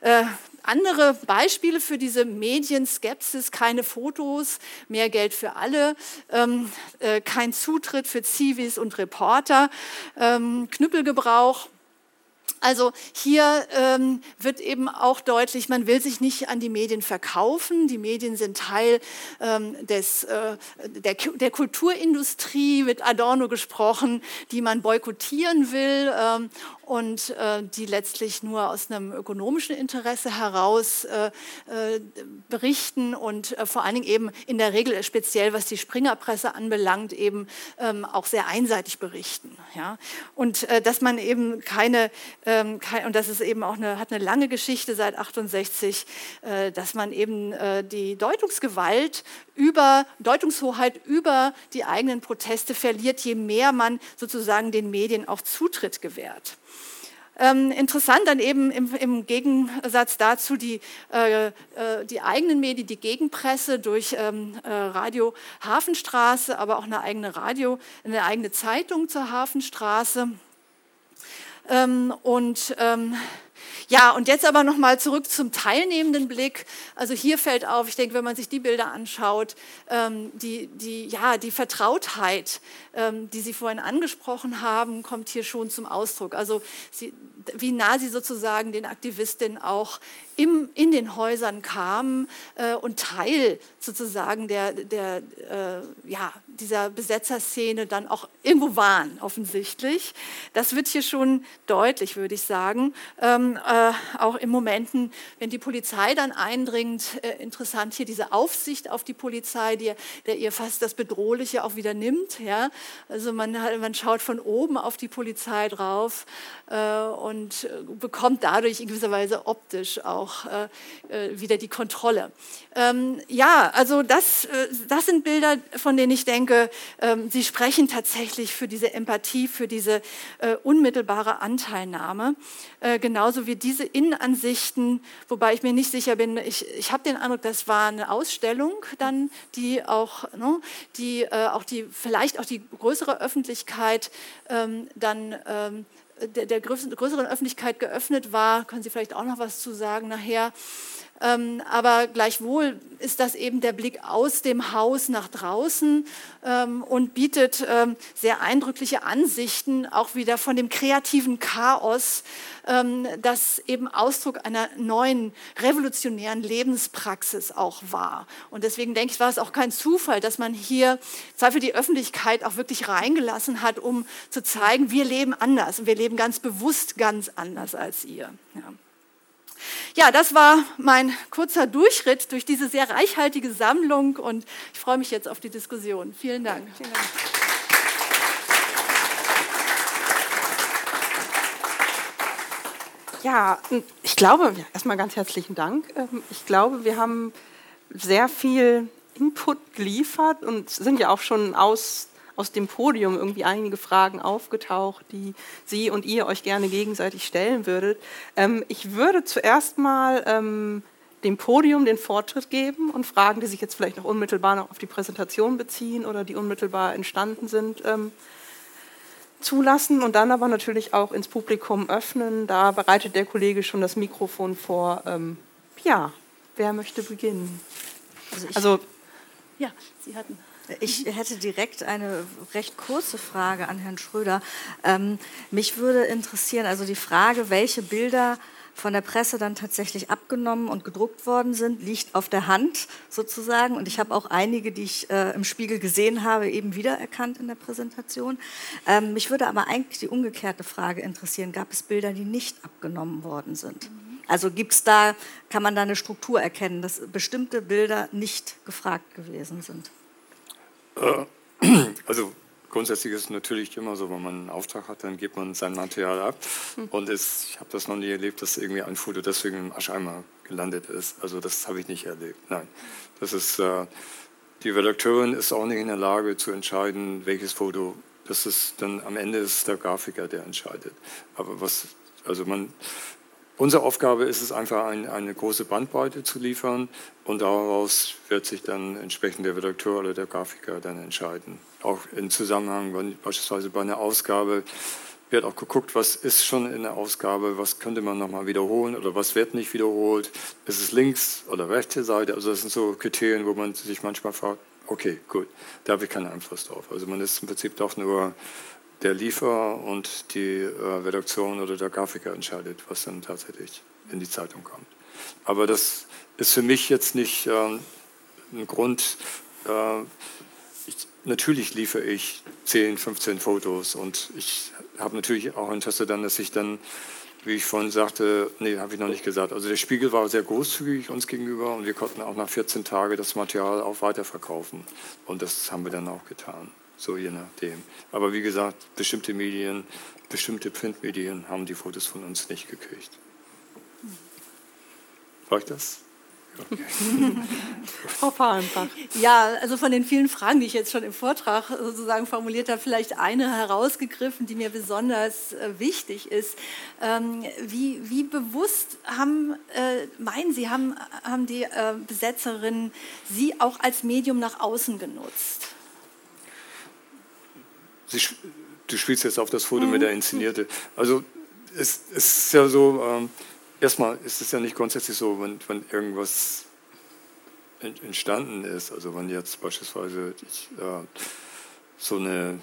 Äh, andere Beispiele für diese Medienskepsis, keine Fotos, mehr Geld für alle, ähm, äh, kein Zutritt für Zivis und Reporter, ähm, Knüppelgebrauch, also hier ähm, wird eben auch deutlich, man will sich nicht an die Medien verkaufen. Die Medien sind Teil ähm, des, äh, der, der, Kulturindustrie, mit Adorno gesprochen, die man boykottieren will. Ähm, und äh, die letztlich nur aus einem ökonomischen Interesse heraus äh, äh, berichten und äh, vor allen Dingen eben in der Regel speziell was die Springerpresse anbelangt eben ähm, auch sehr einseitig berichten. Ja? Und äh, dass man eben keine, ähm, kein, und das ist eben auch eine, hat eine lange Geschichte seit 68, äh, dass man eben die Deutungsgewalt über Deutungshoheit über die eigenen Proteste verliert, je mehr man sozusagen den Medien auch Zutritt gewährt. Ähm, interessant dann eben im, im, Gegensatz dazu die, äh, äh, die eigenen Medien, die Gegenpresse durch ähm, äh, Radio Hafenstraße, aber auch eine eigene Radio, eine eigene Zeitung zur Hafenstraße. Ähm, und ähm, ja, und jetzt aber nochmal zurück zum teilnehmenden Blick. Also hier fällt auf, ich denke, wenn man sich die Bilder anschaut, ähm, die, die, ja, die Vertrautheit, ähm, die Sie vorhin angesprochen haben, kommt hier schon zum Ausdruck. Also sie, wie nah sie sozusagen den Aktivistinnen auch im, in den Häusern kamen äh, und Teil sozusagen der, der, äh, ja, dieser Besetzerszene dann auch irgendwo waren, offensichtlich. Das wird hier schon deutlich, würde ich sagen. Ähm, äh, auch in Momenten, wenn die Polizei dann eindringt, äh, interessant hier diese Aufsicht auf die Polizei, die, der ihr fast das Bedrohliche auch wieder nimmt. Ja? Also man, man schaut von oben auf die Polizei drauf äh, und äh, bekommt dadurch in gewisser Weise optisch auch äh, wieder die Kontrolle. Ähm, ja, also das, das sind Bilder, von denen ich denke, ähm, sie sprechen tatsächlich für diese Empathie, für diese unmittelbare Anteilnahme, genauso wie diese Innenansichten, wobei ich mir nicht sicher bin, ich, ich habe den Eindruck, das war eine Ausstellung dann, die auch, ne, die auch die, vielleicht auch die größere Öffentlichkeit ähm, dann ähm, der größeren Öffentlichkeit geöffnet war. Können Sie vielleicht auch noch was zu sagen nachher? Ähm, aber gleichwohl ist das eben der Blick aus dem Haus nach draußen ähm, und bietet ähm, sehr eindrückliche Ansichten auch wieder von dem kreativen Chaos, das eben Ausdruck einer neuen revolutionären Lebenspraxis auch war. Und deswegen denke ich, war es auch kein Zufall, dass man hier Zweifel die Öffentlichkeit auch wirklich reingelassen hat, um zu zeigen, wir leben anders und wir leben ganz bewusst ganz anders als ihr. Ja. Ja, das war mein kurzer Durchritt durch diese sehr reichhaltige Sammlung und ich freue mich jetzt auf die Diskussion. Vielen Dank. Vielen Dank. Ja, ähm, ich glaube, erstmal ganz herzlichen Dank. Ähm, ich glaube, wir haben sehr viel Input geliefert und sind ja auch schon aus aus dem Podium irgendwie einige Fragen aufgetaucht, die Sie und ihr euch gerne gegenseitig stellen würdet. Ähm, ich würde zuerst mal ähm, dem Podium den Vortritt geben und Fragen, die sich jetzt vielleicht noch unmittelbar noch auf die Präsentation beziehen oder die unmittelbar entstanden sind, ähm, zulassen und dann aber natürlich auch ins Publikum öffnen. Da bereitet der Kollege schon das Mikrofon vor. Ähm, ja, wer möchte beginnen? Also, also ja, Sie hatten. Ich hätte direkt eine recht kurze Frage an Herrn Schröder. Ähm, mich würde interessieren, also die Frage, welche Bilder von der Presse dann tatsächlich abgenommen und gedruckt worden sind, liegt auf der Hand sozusagen. Und ich habe auch einige, die ich äh, im Spiegel gesehen habe, eben wiedererkannt in der Präsentation. Ähm, mich würde aber eigentlich die umgekehrte Frage interessieren. Gab es Bilder, die nicht abgenommen worden sind? Also gibt es da, kann man da eine Struktur erkennen, dass bestimmte Bilder nicht gefragt gewesen sind? Äh, also grundsätzlich ist es natürlich immer so, wenn man einen Auftrag hat, dann gibt man sein Material ab. Mhm. Und es, ich habe das noch nie erlebt, dass irgendwie ein Foto deswegen im Ascheimer gelandet ist. Also das habe ich nicht erlebt. Nein, das ist äh, die Redakteurin ist auch nicht in der Lage zu entscheiden, welches Foto. Das ist dann am Ende ist der Grafiker, der entscheidet. Aber was, also man Unsere Aufgabe ist es einfach, ein, eine große Bandbreite zu liefern und daraus wird sich dann entsprechend der Redakteur oder der Grafiker dann entscheiden. Auch im Zusammenhang, beispielsweise bei einer Ausgabe, wird auch geguckt, was ist schon in der Ausgabe, was könnte man nochmal wiederholen oder was wird nicht wiederholt. Ist es links oder rechte Seite? Also das sind so Kriterien, wo man sich manchmal fragt, okay, gut, da habe ich keinen Einfluss drauf. Also man ist im Prinzip doch nur der Liefer und die äh, Redaktion oder der Grafiker entscheidet, was dann tatsächlich in die Zeitung kommt. Aber das ist für mich jetzt nicht äh, ein Grund. Äh, ich, natürlich liefere ich 10, 15 Fotos und ich habe natürlich auch Interesse dann, dass ich dann, wie ich vorhin sagte, nee, habe ich noch nicht gesagt. Also der Spiegel war sehr großzügig uns gegenüber und wir konnten auch nach 14 Tagen das Material auch weiterverkaufen. Und das haben wir dann auch getan so je nachdem. Aber wie gesagt, bestimmte Medien, bestimmte Printmedien haben die Fotos von uns nicht gekriegt. War ich das? Okay. Frau Fahrenbach. Ja, also von den vielen Fragen, die ich jetzt schon im Vortrag sozusagen formuliert habe, vielleicht eine herausgegriffen, die mir besonders äh, wichtig ist. Ähm, wie, wie bewusst haben, äh, meinen Sie, haben, haben die äh, Besetzerinnen Sie auch als Medium nach außen genutzt? Sie, du spielst jetzt auf das Foto mhm. mit der Inszenierte. Also es, es ist ja so, ähm, erstmal ist es ja nicht grundsätzlich so, wenn, wenn irgendwas entstanden ist, also wenn jetzt beispielsweise ich, äh, so eine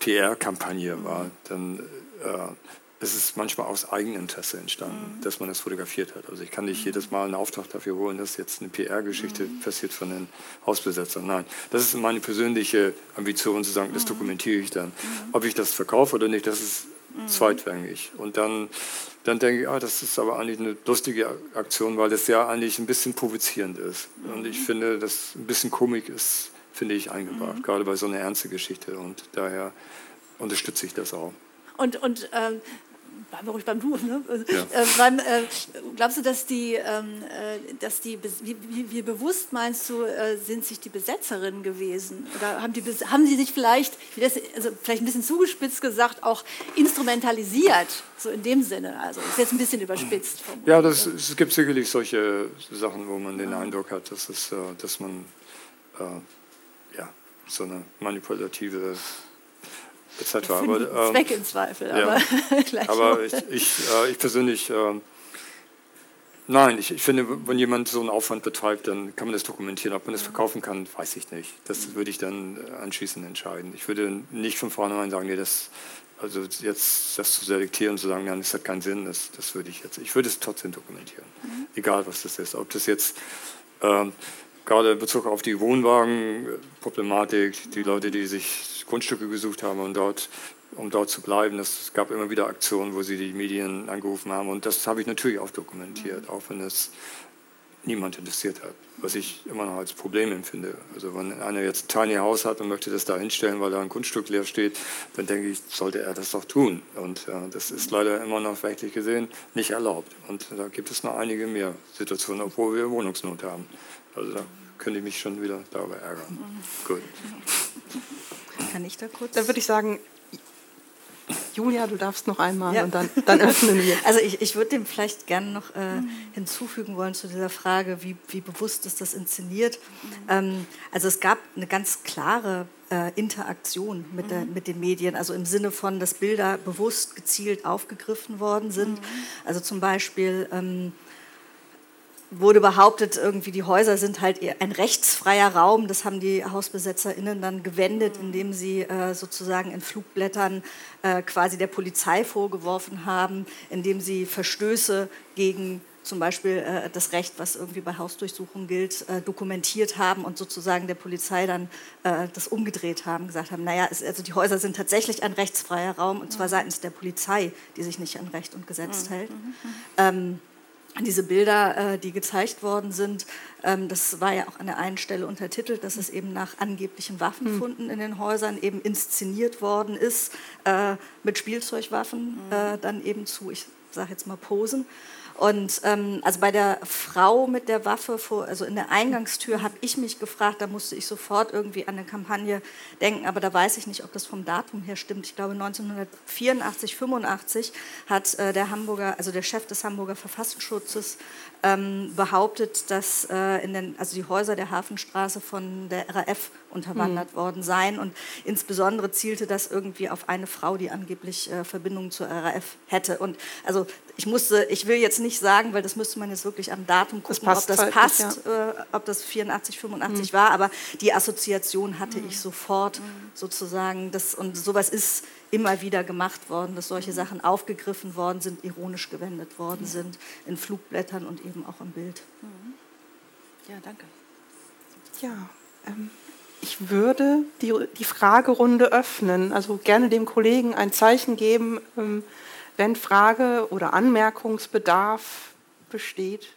PR-Kampagne war, dann äh, es ist manchmal aus Eigeninteresse entstanden, mhm. dass man das fotografiert hat. Also ich kann nicht mhm. jedes Mal einen Auftrag dafür holen, dass jetzt eine PR-Geschichte mhm. passiert von den Hausbesetzern. Nein, das ist meine persönliche Ambition zu sagen, das mhm. dokumentiere ich dann. Mhm. Ob ich das verkaufe oder nicht, das ist mhm. zweitrangig. Und dann, dann denke ich, ah, das ist aber eigentlich eine lustige Aktion, weil das ja eigentlich ein bisschen provozierend ist. Und ich finde, dass ein bisschen Komik ist, finde ich, eingebracht, gerade bei so einer ernsten Geschichte. Und daher unterstütze ich das auch. Und, und ähm, bleiben wir ruhig beim Du. Ne? Ja. Äh, beim, äh, glaubst du, dass die, ähm, äh, dass die wie, wie, wie, bewusst meinst du, äh, sind sich die Besetzerinnen gewesen? Oder haben, die, haben sie sich vielleicht, das, also vielleicht ein bisschen zugespitzt gesagt, auch instrumentalisiert, so in dem Sinne? Also ist jetzt ein bisschen überspitzt. Ja, das, es gibt sicherlich solche Sachen, wo man den Eindruck hat, dass, es, äh, dass man äh, ja, so eine manipulative etc. Aber, ähm, Zweck im Zweifel, ja. aber, aber ich, ich, äh, ich, persönlich, äh, nein, ich, ich, finde, wenn jemand so einen Aufwand betreibt, dann kann man das dokumentieren. Ob man das verkaufen kann, weiß ich nicht. Das würde ich dann anschließend entscheiden. Ich würde nicht von vornherein sagen, nee, das, also jetzt das zu selektieren und zu sagen, nein, das hat keinen Sinn, das, das würde ich jetzt, ich würde es trotzdem dokumentieren. Mhm. Egal, was das ist. Ob das jetzt, ähm, gerade in Bezug auf die Wohnwagenproblematik, die Leute, die sich Grundstücke gesucht haben, um dort, um dort zu bleiben. Es gab immer wieder Aktionen, wo sie die Medien angerufen haben. Und das habe ich natürlich auch dokumentiert, auch wenn es niemand interessiert hat was ich immer noch als Problem empfinde. Also wenn einer jetzt ein Tiny House hat und möchte das da hinstellen, weil da ein Grundstück leer steht, dann denke ich, sollte er das doch tun. Und äh, das ist leider immer noch rechtlich gesehen nicht erlaubt. Und da gibt es noch einige mehr Situationen, obwohl wir Wohnungsnot haben. Also da könnte ich mich schon wieder darüber ärgern. Gut. Kann ich da kurz? Dann würde ich sagen, Julia, du darfst noch einmal ja. und dann, dann öffnen wir. Also ich, ich würde dem vielleicht gerne noch äh, hinzufügen wollen zu dieser Frage, wie, wie bewusst ist das inszeniert. Mhm. Ähm, also es gab eine ganz klare äh, Interaktion mit, mhm. der, mit den Medien, also im Sinne von, dass Bilder bewusst gezielt aufgegriffen worden sind. Mhm. Also zum Beispiel... Ähm, wurde behauptet, irgendwie die Häuser sind halt ein rechtsfreier Raum. Das haben die HausbesetzerInnen dann gewendet, indem sie äh, sozusagen in Flugblättern äh, quasi der Polizei vorgeworfen haben, indem sie Verstöße gegen zum Beispiel äh, das Recht, was irgendwie bei Hausdurchsuchungen gilt, äh, dokumentiert haben und sozusagen der Polizei dann äh, das umgedreht haben, gesagt haben, naja, es, also die Häuser sind tatsächlich ein rechtsfreier Raum und zwar seitens der Polizei, die sich nicht an Recht und Gesetz hält. Ähm, diese Bilder, äh, die gezeigt worden sind, ähm, das war ja auch an der einen Stelle untertitelt, dass es eben nach angeblichen Waffenfunden hm. in den Häusern eben inszeniert worden ist, äh, mit Spielzeugwaffen hm. dann eben zu, ich sage jetzt mal Posen. Und ähm, also bei der Frau mit der Waffe, vor, also in der Eingangstür, habe ich mich gefragt, da musste ich sofort irgendwie an eine Kampagne denken, aber da weiß ich nicht, ob das vom Datum her stimmt. Ich glaube 1984, 85 hat äh, der Hamburger, also der Chef des Hamburger Verfassungsschutzes ähm, behauptet, dass äh, in den, also die Häuser der Hafenstraße von der RAF unterwandert mhm. worden seien und insbesondere zielte das irgendwie auf eine Frau, die angeblich äh, Verbindungen zur RAF hätte. Und also ich musste, ich will jetzt nicht sagen, weil das müsste man jetzt wirklich am Datum gucken, das ob das halt passt, nicht, ja. äh, ob das 84, 85 mhm. war, aber die Assoziation hatte mhm. ich sofort mhm. sozusagen. Das, und sowas ist immer wieder gemacht worden, dass solche Sachen aufgegriffen worden sind, ironisch gewendet worden sind, in Flugblättern und eben auch im Bild. Mhm. Ja, danke. Ja, ähm, ich würde die, die Fragerunde öffnen, also gerne dem Kollegen ein Zeichen geben, ähm, wenn Frage oder Anmerkungsbedarf besteht.